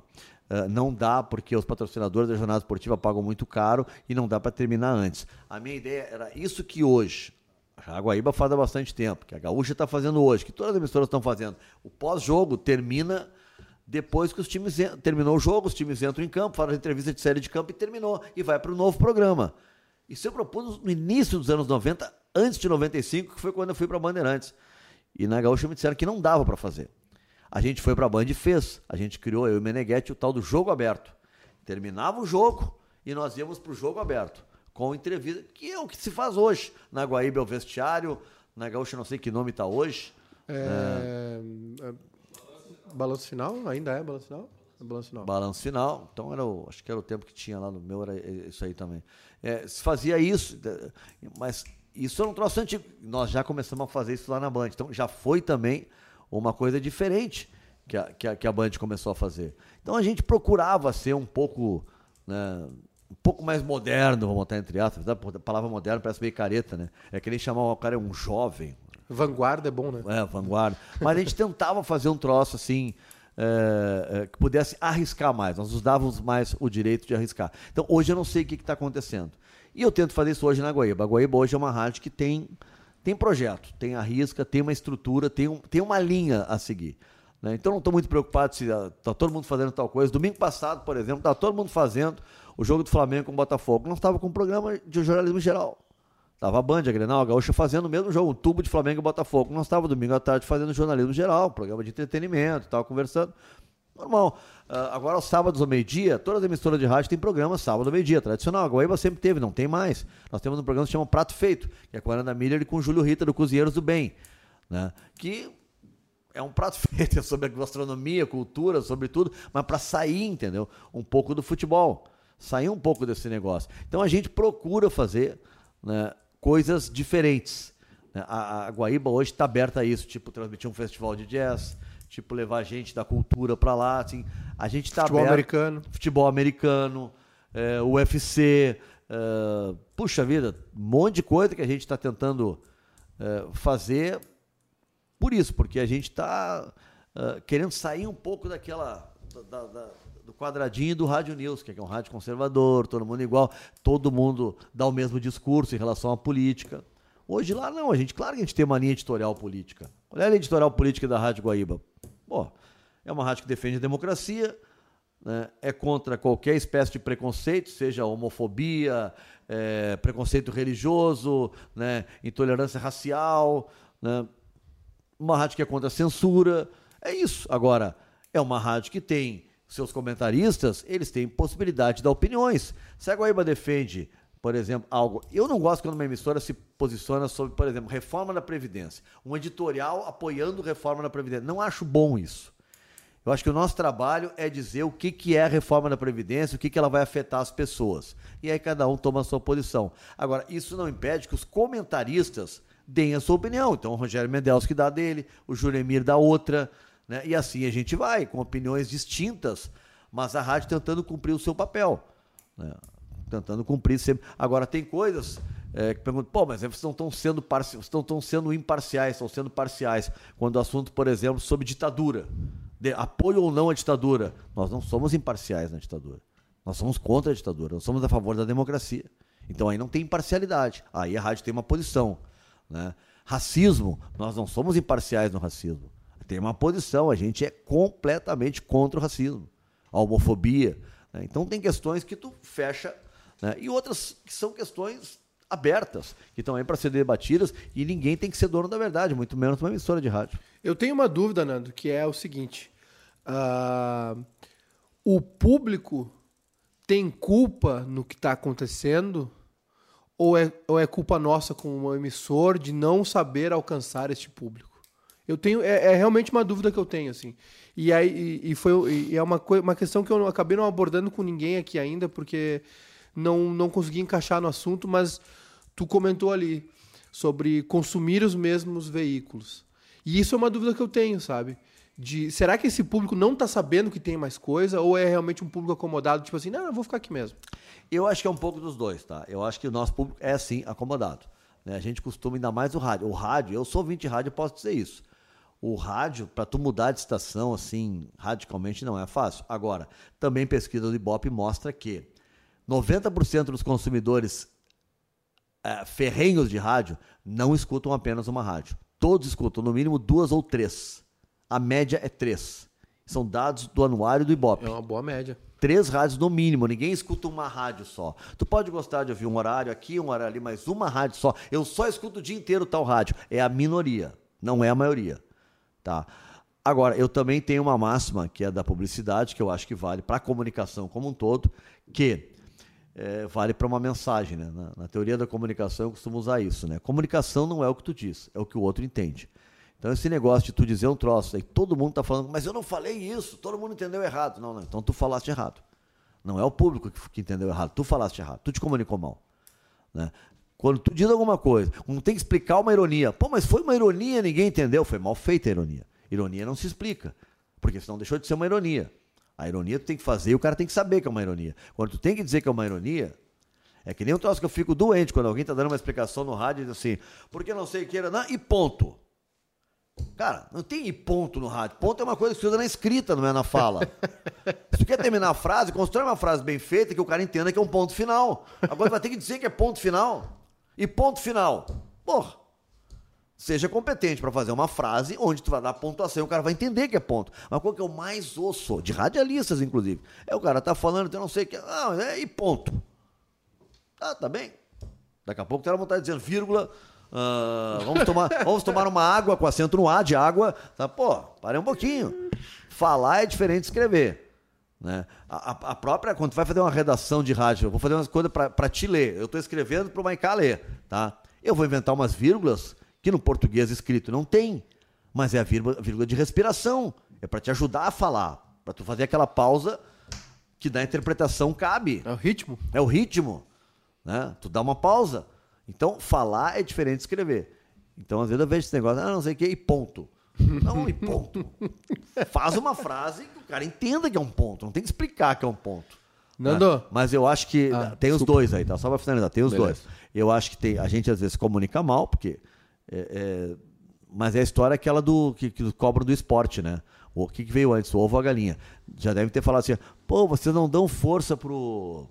uh, não dá porque os patrocinadores da jornada esportiva pagam muito caro e não dá para terminar antes. A minha ideia era isso que hoje, a Guaíba faz há bastante tempo, que a Gaúcha está fazendo hoje, que todas as emissoras estão fazendo. O pós-jogo termina depois que os times terminou o jogo, os times entram em campo, fazem entrevista de série de campo e terminou e vai para o novo programa. Isso eu propus no início dos anos 90, antes de 95, que foi quando eu fui para Bandeirantes. E na Gaúcha me disseram que não dava para fazer. A gente foi para a Band e fez. A gente criou, eu e o Meneghetti, o tal do jogo aberto. Terminava o jogo e nós íamos para o jogo aberto, com entrevista, que é o que se faz hoje. Na Guaíba é o vestiário, na Gaúcha não sei que nome está hoje. É... É... Balanço final? Ainda é balanço final? É balanço final. Balanço final. Então era o, acho que era o tempo que tinha lá no meu, era isso aí também. É, se fazia isso, mas isso é um troço antigo. Nós já começamos a fazer isso lá na Band. Então já foi também uma coisa diferente que a, que a, que a Band começou a fazer. Então a gente procurava ser um pouco. Né, um pouco mais moderno, vamos botar entre aspas. A palavra moderno parece meio careta, né? É que nem chamar o cara um jovem. Vanguarda é bom, né? É, vanguarda. Mas a gente [laughs] tentava fazer um troço assim. É, é, que pudesse arriscar mais. Nós nos dávamos mais o direito de arriscar. Então, hoje eu não sei o que está acontecendo. E eu tento fazer isso hoje na Guaíba. A Guaíba hoje é uma rádio que tem, tem projeto, tem arrisca, tem uma estrutura, tem, um, tem uma linha a seguir. Né? Então não estou muito preocupado se está todo mundo fazendo tal coisa. Domingo passado, por exemplo, está todo mundo fazendo o jogo do Flamengo com o Botafogo. Nós estava com um programa de jornalismo geral. Estava a Band, a Grenal, a Gaúcha fazendo o mesmo jogo, um tubo de Flamengo e Botafogo. Nós estava domingo à tarde fazendo jornalismo geral, programa de entretenimento, estava conversando. Normal. Uh, agora, aos sábados ao meio-dia, todas as emissoras de rádio têm programa sábado ao meio-dia, tradicional. A Guaíba sempre teve, não tem mais. Nós temos um programa que se chama Prato Feito, que é com a Ana Miller e com o Júlio Rita, do Cozinheiros do Bem. Né? Que é um prato [laughs] feito, é sobre gastronomia, cultura, sobre tudo, mas para sair, entendeu? Um pouco do futebol. Sair um pouco desse negócio. Então a gente procura fazer né, coisas diferentes. Né? A, a Guaíba hoje está aberta a isso, tipo transmitir um festival de jazz tipo levar gente da cultura para lá, assim, a gente está futebol aberto, americano, futebol americano, é, UFC, é, puxa vida, um monte de coisa que a gente está tentando é, fazer por isso, porque a gente está é, querendo sair um pouco daquela da, da, do quadradinho do Rádio News, que é um rádio conservador, todo mundo igual, todo mundo dá o mesmo discurso em relação à política. Hoje lá não, a gente, claro que a gente tem uma linha editorial política. Olha a linha editorial política da Rádio Guaíba. Pô, é uma rádio que defende a democracia, né, é contra qualquer espécie de preconceito, seja homofobia, é, preconceito religioso, né, intolerância racial, né, uma rádio que é contra a censura. É isso. Agora, é uma rádio que tem seus comentaristas, eles têm possibilidade de dar opiniões. Se a Guaíba defende por exemplo, algo. Eu não gosto quando uma emissora se posiciona sobre, por exemplo, reforma da Previdência. Um editorial apoiando reforma da Previdência. Não acho bom isso. Eu acho que o nosso trabalho é dizer o que, que é a reforma da Previdência, o que, que ela vai afetar as pessoas. E aí cada um toma a sua posição. Agora, isso não impede que os comentaristas deem a sua opinião. Então, o Rogério Mendes que dá dele, o Juremir dá outra. Né? E assim a gente vai, com opiniões distintas, mas a rádio tentando cumprir o seu papel. Né? Tentando cumprir sempre. Agora, tem coisas é, que perguntam, pô, mas vocês não estão sendo, estão, estão sendo imparciais, estão sendo parciais. Quando o assunto, por exemplo, sobre ditadura, de apoio ou não à ditadura, nós não somos imparciais na ditadura. Nós somos contra a ditadura, nós somos a favor da democracia. Então aí não tem imparcialidade. Aí a rádio tem uma posição. Né? Racismo, nós não somos imparciais no racismo. Tem uma posição, a gente é completamente contra o racismo. A homofobia. Né? Então tem questões que tu fecha né? E outras que são questões abertas, que estão aí para ser debatidas e ninguém tem que ser dono da verdade, muito menos uma emissora de rádio. Eu tenho uma dúvida, Nando, que é o seguinte: uh, o público tem culpa no que está acontecendo? Ou é, ou é culpa nossa como emissor de não saber alcançar este público? Eu tenho é, é, realmente uma dúvida que eu tenho assim. E aí e, e foi e é uma uma questão que eu acabei não abordando com ninguém aqui ainda porque não, não consegui encaixar no assunto, mas tu comentou ali sobre consumir os mesmos veículos. E isso é uma dúvida que eu tenho, sabe? De, será que esse público não está sabendo que tem mais coisa ou é realmente um público acomodado, tipo assim, não, eu vou ficar aqui mesmo? Eu acho que é um pouco dos dois, tá? Eu acho que o nosso público é sim acomodado. Né? A gente costuma ainda mais o rádio. O rádio, eu sou 20 rádio, posso dizer isso. o rádio, para tu mudar de estação assim, radicalmente não é fácil. Agora, também pesquisa do Ibope mostra que 90% dos consumidores é, ferrenhos de rádio não escutam apenas uma rádio. Todos escutam no mínimo duas ou três. A média é três. São dados do anuário do Ibope. É uma boa média. Três rádios no mínimo, ninguém escuta uma rádio só. Tu pode gostar de ouvir um horário aqui, um horário ali, mas uma rádio só. Eu só escuto o dia inteiro tal rádio. É a minoria, não é a maioria. Tá? Agora, eu também tenho uma máxima que é da publicidade, que eu acho que vale para a comunicação como um todo, que é, vale para uma mensagem. Né? Na, na, teoria da comunicação, eu costumo usar isso. Né? Comunicação não é o que tu diz, é o que o outro entende. Então, esse negócio de tu dizer um troço, aí todo mundo está falando, mas eu não falei isso, todo mundo entendeu errado. Não, não, então tu falaste errado. Não é o público que, que entendeu errado, tu falaste errado, tu te comunicou mal. Né? Quando tu diz alguma coisa, quando tem que explicar uma ironia, pô, mas foi uma ironia, ninguém entendeu, foi mal feita a ironia. Ironia não se explica, porque senão deixou de ser uma ironia. A ironia tu tem que fazer e o cara tem que saber que é uma ironia. Quando tu tem que dizer que é uma ironia, é que nem um troço que eu fico doente quando alguém está dando uma explicação no rádio e diz assim, porque não sei o que era, não, e ponto. Cara, não tem e ponto no rádio. Ponto é uma coisa que se usa na escrita, não é na fala. [laughs] Se tu quer terminar a frase, constrói uma frase bem feita que o cara entenda que é um ponto final. Agora vai ter que dizer que é ponto final. E ponto final. Porra. Seja competente para fazer uma frase onde tu vai dar pontuação e o cara vai entender que é ponto. Mas qual que é o mais osso, de radialistas, inclusive? É o cara tá falando, eu não sei o que. Ah, é, e ponto. Ah, tá bem. Daqui a pouco tem vontade de dizer vírgula. Uh, vamos, tomar, [laughs] vamos tomar uma água com acento no A de água. Tá, pô, parei um pouquinho. Falar é diferente de escrever. Né? A, a, própria, quando tu vai fazer uma redação de rádio, eu vou fazer umas coisas para te ler. Eu estou escrevendo para o Maiká ler. Tá? Eu vou inventar umas vírgulas que no português escrito não tem. Mas é a vírgula, vírgula de respiração. É para te ajudar a falar. Para tu fazer aquela pausa que da interpretação cabe. É o ritmo. É o ritmo. Né? Tu dá uma pausa. Então, falar é diferente de escrever. Então, às vezes eu vejo esse negócio, ah, não sei o que, e ponto. Não, e ponto. [laughs] Faz uma frase que o cara entenda que é um ponto. Não tem que explicar que é um ponto. Nando. Né? Mas eu acho que. Ah, tem os dois aí, tá? Só para finalizar, tem os Beleza. dois. Eu acho que tem, a gente às vezes comunica mal, porque. É, é, mas é a história aquela do que, que cobram do esporte, né? O que, que veio antes, o ovo ou a galinha? Já devem ter falado assim, pô, vocês não dão força pro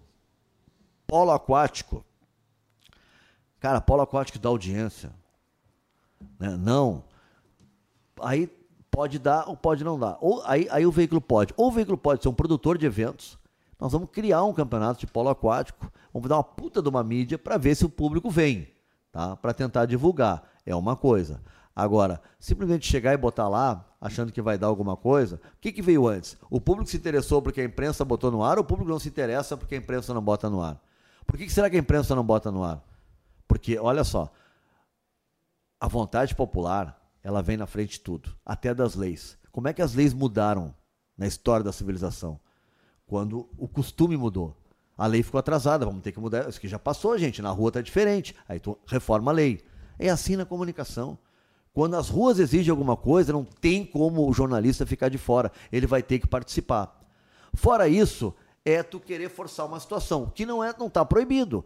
polo aquático. Cara, polo aquático dá audiência. Né? Não. Aí pode dar ou pode não dar. Ou, aí, aí o veículo pode. Ou o veículo pode ser um produtor de eventos. Nós vamos criar um campeonato de polo aquático. Vamos dar uma puta de uma mídia para ver se o público vem. Tá? Para tentar divulgar. É uma coisa. Agora, simplesmente chegar e botar lá, achando que vai dar alguma coisa, o que, que veio antes? O público se interessou porque a imprensa botou no ar ou o público não se interessa porque a imprensa não bota no ar? Por que, que será que a imprensa não bota no ar? Porque, olha só, a vontade popular, ela vem na frente de tudo, até das leis. Como é que as leis mudaram na história da civilização? Quando o costume mudou. A lei ficou atrasada, vamos ter que mudar. Isso que já passou, gente, na rua está diferente. Aí tu reforma a lei. É assim na comunicação. Quando as ruas exigem alguma coisa, não tem como o jornalista ficar de fora. Ele vai ter que participar. Fora isso, é tu querer forçar uma situação, que não é, não está proibido.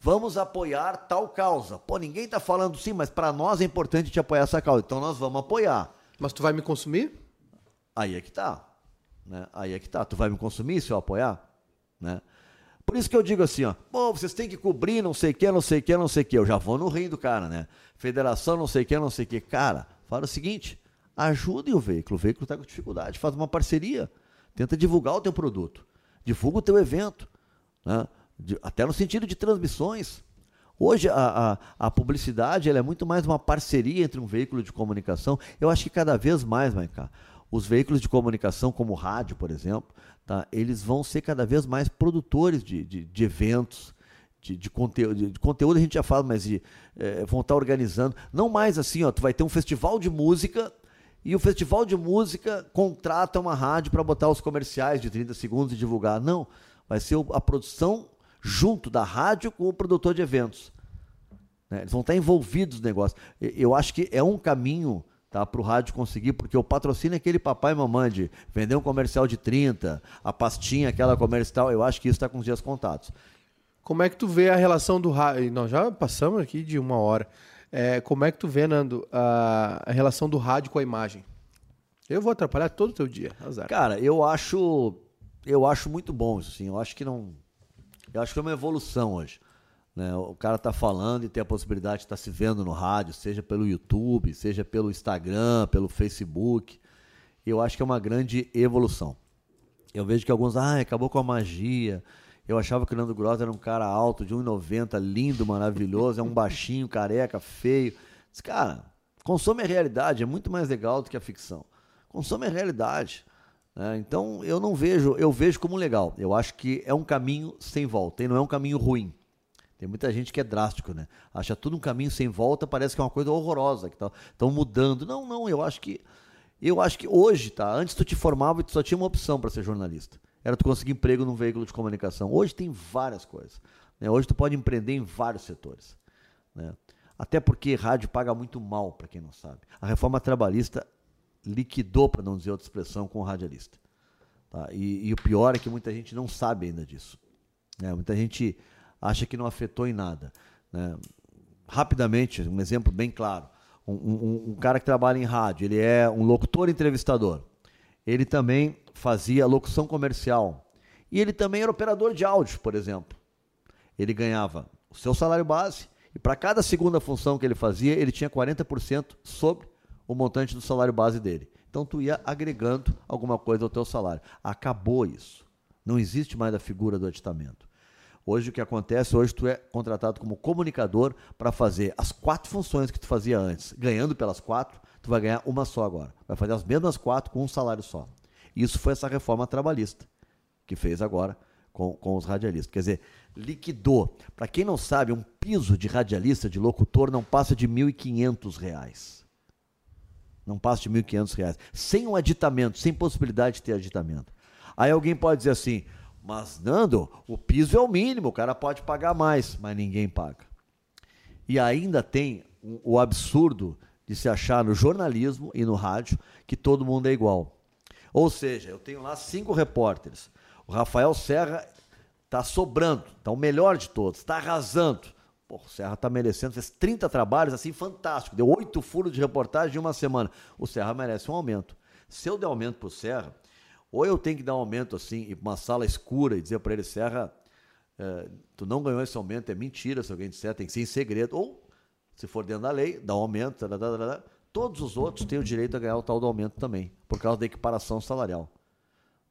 Vamos apoiar tal causa. Pô, ninguém está falando sim, mas para nós é importante te apoiar essa causa. Então nós vamos apoiar. Mas tu vai me consumir? Aí é que tá. Né? Aí é que tá. Tu vai me consumir se eu apoiar? Né? Por isso que eu digo assim, ó, pô, vocês têm que cobrir não sei o que, não sei o que, não sei o que. Eu já vou no rim do cara, né? Federação não sei o que, não sei o que. Cara, fala o seguinte, ajudem o veículo. O veículo está com dificuldade. Faz uma parceria. Tenta divulgar o teu produto. Divulga o teu evento. Né? de, até no sentido de transmissões. Hoje a, a, a publicidade é muito mais uma parceria entre um veículo de comunicação. Eu acho que cada vez mais, Maiká, os veículos de comunicação, como o rádio, por exemplo, tá, eles vão ser cada vez mais produtores de, de, de eventos, de, de, conteúdo, de, de, conteúdo a gente já fala, mas de, é, vão estar organizando. Não mais assim, ó, tu vai ter um festival de música e o festival de música contrata uma rádio para botar os comerciais de 30 segundos e divulgar. Não, vai ser a produção junto da rádio com o produtor de eventos. Né? Eles vão estar envolvidos no negócio. Eu acho que é um caminho tá, para o rádio conseguir, porque o patrocínio é aquele papai e mamãe de vender um comercial de 30, a pastinha, aquela comercial, eu acho que isso está com os dias contados. Como é que tu vê a relação do rádio? Nós já passamos aqui de uma hora. É, como é que tu vê, Nando, a, a relação do rádio com a imagem? Eu vou atrapalhar todo o teu dia, azar. Cara, eu acho eu acho muito bom isso, assim. Eu acho que não eu acho que é uma evolução hoje. Né? O cara tá falando e tem a possibilidade de estar tá se vendo no rádio, seja pelo YouTube, seja pelo Instagram, pelo Facebook. Eu acho que é uma grande evolução. Eu vejo que alguns, ah, acabou com a magia. Eu achava que o Nando Gross era um cara alto, de 1,90, lindo, maravilhoso, é um baixinho, careca, feio. Diz, cara, consome a realidade, é muito mais legal do que a ficção. Consome a realidade. Né? Então eu não vejo, eu vejo como legal. Eu acho que é um caminho sem volta e não é um caminho ruim. Tem muita gente que é drástico, né? Acha tudo um caminho sem volta, parece que é uma coisa horrorosa, que estão mudando. Não, não, eu acho que eu acho que hoje, tá? Antes tu te formava e tu só tinha uma opção para ser jornalista era tu conseguir emprego num veículo de comunicação. Hoje tem várias coisas. Né? Hoje tu pode empreender em vários setores. Né? Até porque rádio paga muito mal, para quem não sabe. A reforma trabalhista liquidou, para não dizer outra expressão, com o radialista. Tá? E, e, o pior é que muita gente não sabe ainda disso. Né? Muita gente acha que não afetou em nada. Né? Rapidamente, um exemplo bem claro. Um, um, um cara que trabalha em rádio, ele é um locutor entrevistador. Ele também fazia locução comercial. E ele também era operador de áudio, por exemplo. Ele ganhava o seu salário base e para cada segunda função que ele fazia, ele tinha 40% sobre o montante do salário base dele. Então tu ia agregando alguma coisa ao teu salário. Acabou isso. Não existe mais a figura do aditamento. Hoje o que acontece, hoje tu é contratado como comunicador para fazer as quatro funções que tu fazia antes. Ganhando pelas quatro, tu vai ganhar uma só agora. Vai fazer as mesmas quatro com um salário só. Isso foi essa reforma trabalhista que fez agora com, com os radialistas. Quer dizer, liquidou. Para quem não sabe, um piso de radialista, de locutor, não passa de R$ 1.500. Não passa de R$ 1.500. Sem um aditamento, sem possibilidade de ter aditamento. Aí alguém pode dizer assim, mas Nando, o piso é o mínimo, o cara pode pagar mais, mas ninguém paga. E ainda tem o absurdo de se achar no jornalismo e no rádio que todo mundo é igual. Ou seja, eu tenho lá cinco repórteres. O Rafael Serra está sobrando, está o melhor de todos, está arrasando. Pô, o Serra está merecendo, fez 30 trabalhos assim, fantástico. Deu oito furos de reportagem em uma semana. O Serra merece um aumento. Se eu der aumento para o Serra, ou eu tenho que dar um aumento assim, ir para uma sala escura e dizer para ele, Serra, é, tu não ganhou esse aumento, é mentira se alguém disser, tem que ser em segredo. Ou, se for dentro da lei, dá um aumento, todos os outros têm o direito a ganhar o tal do aumento também, por causa da equiparação salarial.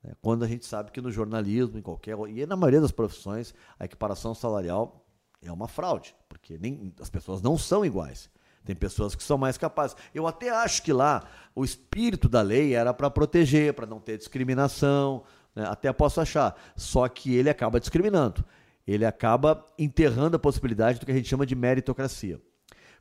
É, quando a gente sabe que no jornalismo, em qualquer. e na maioria das profissões, a equiparação salarial é uma fraude, porque nem, as pessoas não são iguais. Tem pessoas que são mais capazes. Eu até acho que lá o espírito da lei era para proteger, para não ter discriminação, né? até posso achar. Só que ele acaba discriminando. Ele acaba enterrando a possibilidade do que a gente chama de meritocracia.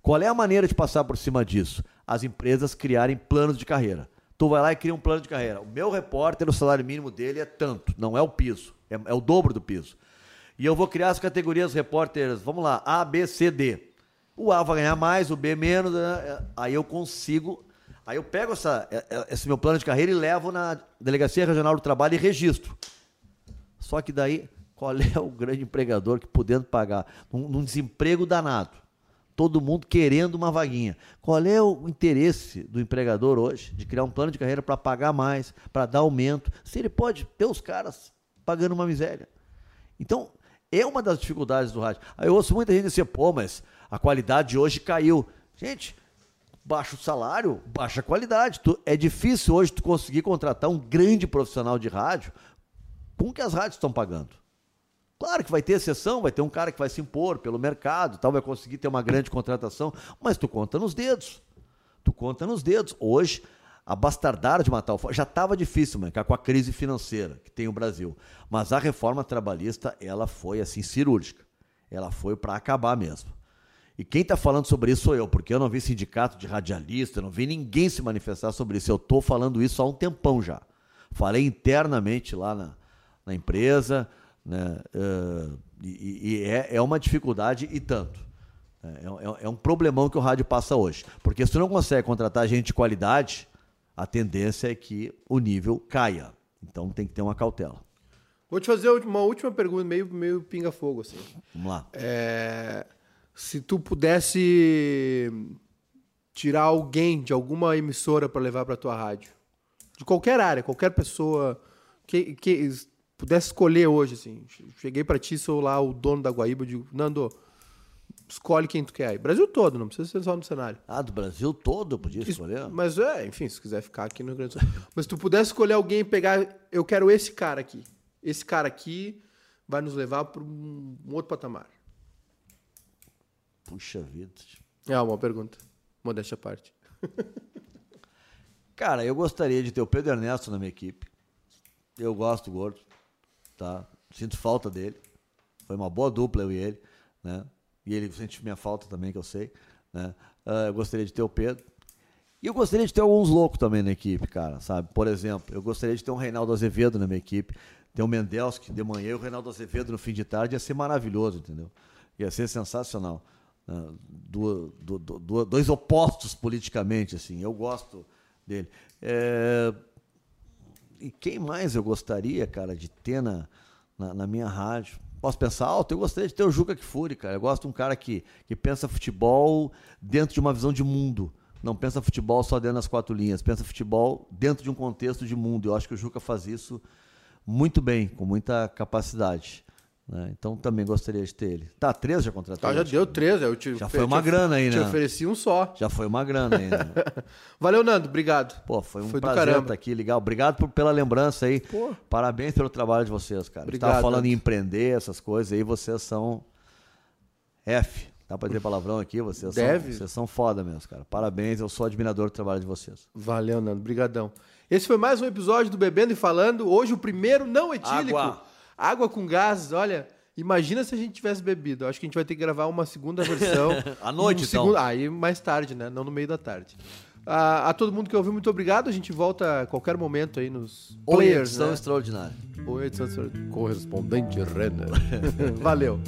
Qual é a maneira de passar por cima disso? As empresas criarem planos de carreira. Tu vai lá e cria um plano de carreira. O meu repórter, o salário mínimo dele é tanto, não é o piso, é, é o dobro do piso. E eu vou criar as categorias repórteres, vamos lá, A, B, C, D. O A vai ganhar mais, o B menos, né? É, aí eu consigo. Aí eu pego essa, é, esse meu plano de carreira e levo na Delegacia Regional do Trabalho e registro. Só que daí, qual [laughs] é o grande empregador que podendo pagar num, num desemprego danado? todo mundo querendo uma vaguinha. Qual é o interesse do empregador hoje de criar um plano de carreira para pagar mais, para dar aumento, se ele pode ter os caras pagando uma miséria? Então, é uma das dificuldades do rádio. Aí eu ouço muita gente dizer, pô, mas a qualidade hoje caiu. Gente, baixo salário, baixa qualidade. Tu, é difícil hoje tu conseguir contratar um grande profissional de rádio com o que as rádios estão pagando. Claro que vai ter exceção, vai ter um cara que vai se impor pelo mercado, tal, vai conseguir ter uma grande contratação, mas tu conta nos dedos. Tu conta nos dedos. Hoje, a bastardar de matar o já estava difícil, mano, com a crise financeira que tem o Brasil. Mas a reforma trabalhista, ela foi assim cirúrgica. Ela foi para acabar mesmo. E quem está falando sobre isso sou eu, porque eu não vi sindicato de radialista, não vi ninguém se manifestar sobre isso. Eu estou falando isso há um tempão já. Falei internamente lá na, na empresa, né? Uh, e, e é, é, uma dificuldade e tanto. É, é, é, um problemão que o rádio passa hoje. Porque se tu não consegue contratar gente de qualidade, a tendência é que o nível caia. Então tem que ter uma cautela. Vou te fazer uma última pergunta, meio, meio pinga-fogo. Assim. Vamos lá. É, Se tu pudesse tirar alguém de alguma emissora para levar para tua rádio, de qualquer área, qualquer pessoa que, que pudesse escolher hoje, assim, cheguei para ti, sou lá o dono da Guaíba, digo, Nando, escolhe quem tu quer aí. Brasil todo, não precisa ser só no cenário. Ah, do Brasil todo podia escolher? Mas é, enfim, se quiser ficar aqui no Rio Grande do Sul. Mas se tu pudesse escolher alguém e pegar, eu quero esse cara aqui. Esse cara aqui vai nos levar para um outro patamar. Puxa vida. É uma pergunta. Modéstia à parte. [laughs] Cara, eu gostaria de ter o Pedro Ernesto na minha equipe. Eu gosto do Gordo, tá? Sinto falta dele. Foi uma boa dupla eu e ele, né? E ele sente minha falta também, que eu sei, né? Uh, eu gostaria de ter o Pedro. E eu gostaria de ter alguns loucos também na equipe, cara, sabe? Por exemplo, eu gostaria de ter um Reinaldo Azevedo na minha equipe, ter um Mendelski de manhã e o Reinaldo Azevedo no fim de tarde, ia ser maravilhoso, entendeu? Ia ser sensacional. Do, do, do, dois opostos politicamente, assim. Eu gosto dele. É... E quem mais eu gostaria, cara, de ter na, na, na, minha rádio? Posso pensar alto? Eu gostaria de ter o Juca Kfouri, cara. Eu gosto de um cara que, que pensa futebol dentro de uma visão de mundo. Não pensa futebol só dentro das quatro linhas. Pensa futebol dentro de um contexto de mundo. Eu acho que o Juca faz isso muito bem, com muita capacidade. Né? Então também gostaria de ter ele. Tá, três já contratou? Ah, já deu três. Eu te, já foi uma te, grana aí, né? Te ofereci um só. Já foi uma grana aí, né? [laughs] Valeu, Nando. Obrigado. Pô, foi um foi prazer estar aqui, legal. Obrigado por, pela lembrança aí. Pô. Parabéns pelo trabalho de vocês, cara. Obrigado. Estava falando Nando. em empreender, essas coisas aí. Vocês são F. Dá pra dizer palavrão aqui? Vocês Deve. São, vocês são foda mesmo, cara. Parabéns. Eu sou admirador do trabalho de vocês. Valeu, Nando. Obrigadão. Esse foi mais um episódio do Bebendo e Falando. Hoje o primeiro não etílico. Água. Água com gases, olha. Imagina se a gente tivesse bebido. Acho que a gente vai ter que gravar uma segunda versão. [laughs] à noite, um então. Segundo... Aí mais tarde, né? Não no meio da tarde. A, a, todo mundo que ouviu, muito obrigado. A gente volta a qualquer momento aí nos players. Ou edição né? extraordinária. Ou edição extraordinária. Correspondente Renner. [laughs] [laughs] Valeu.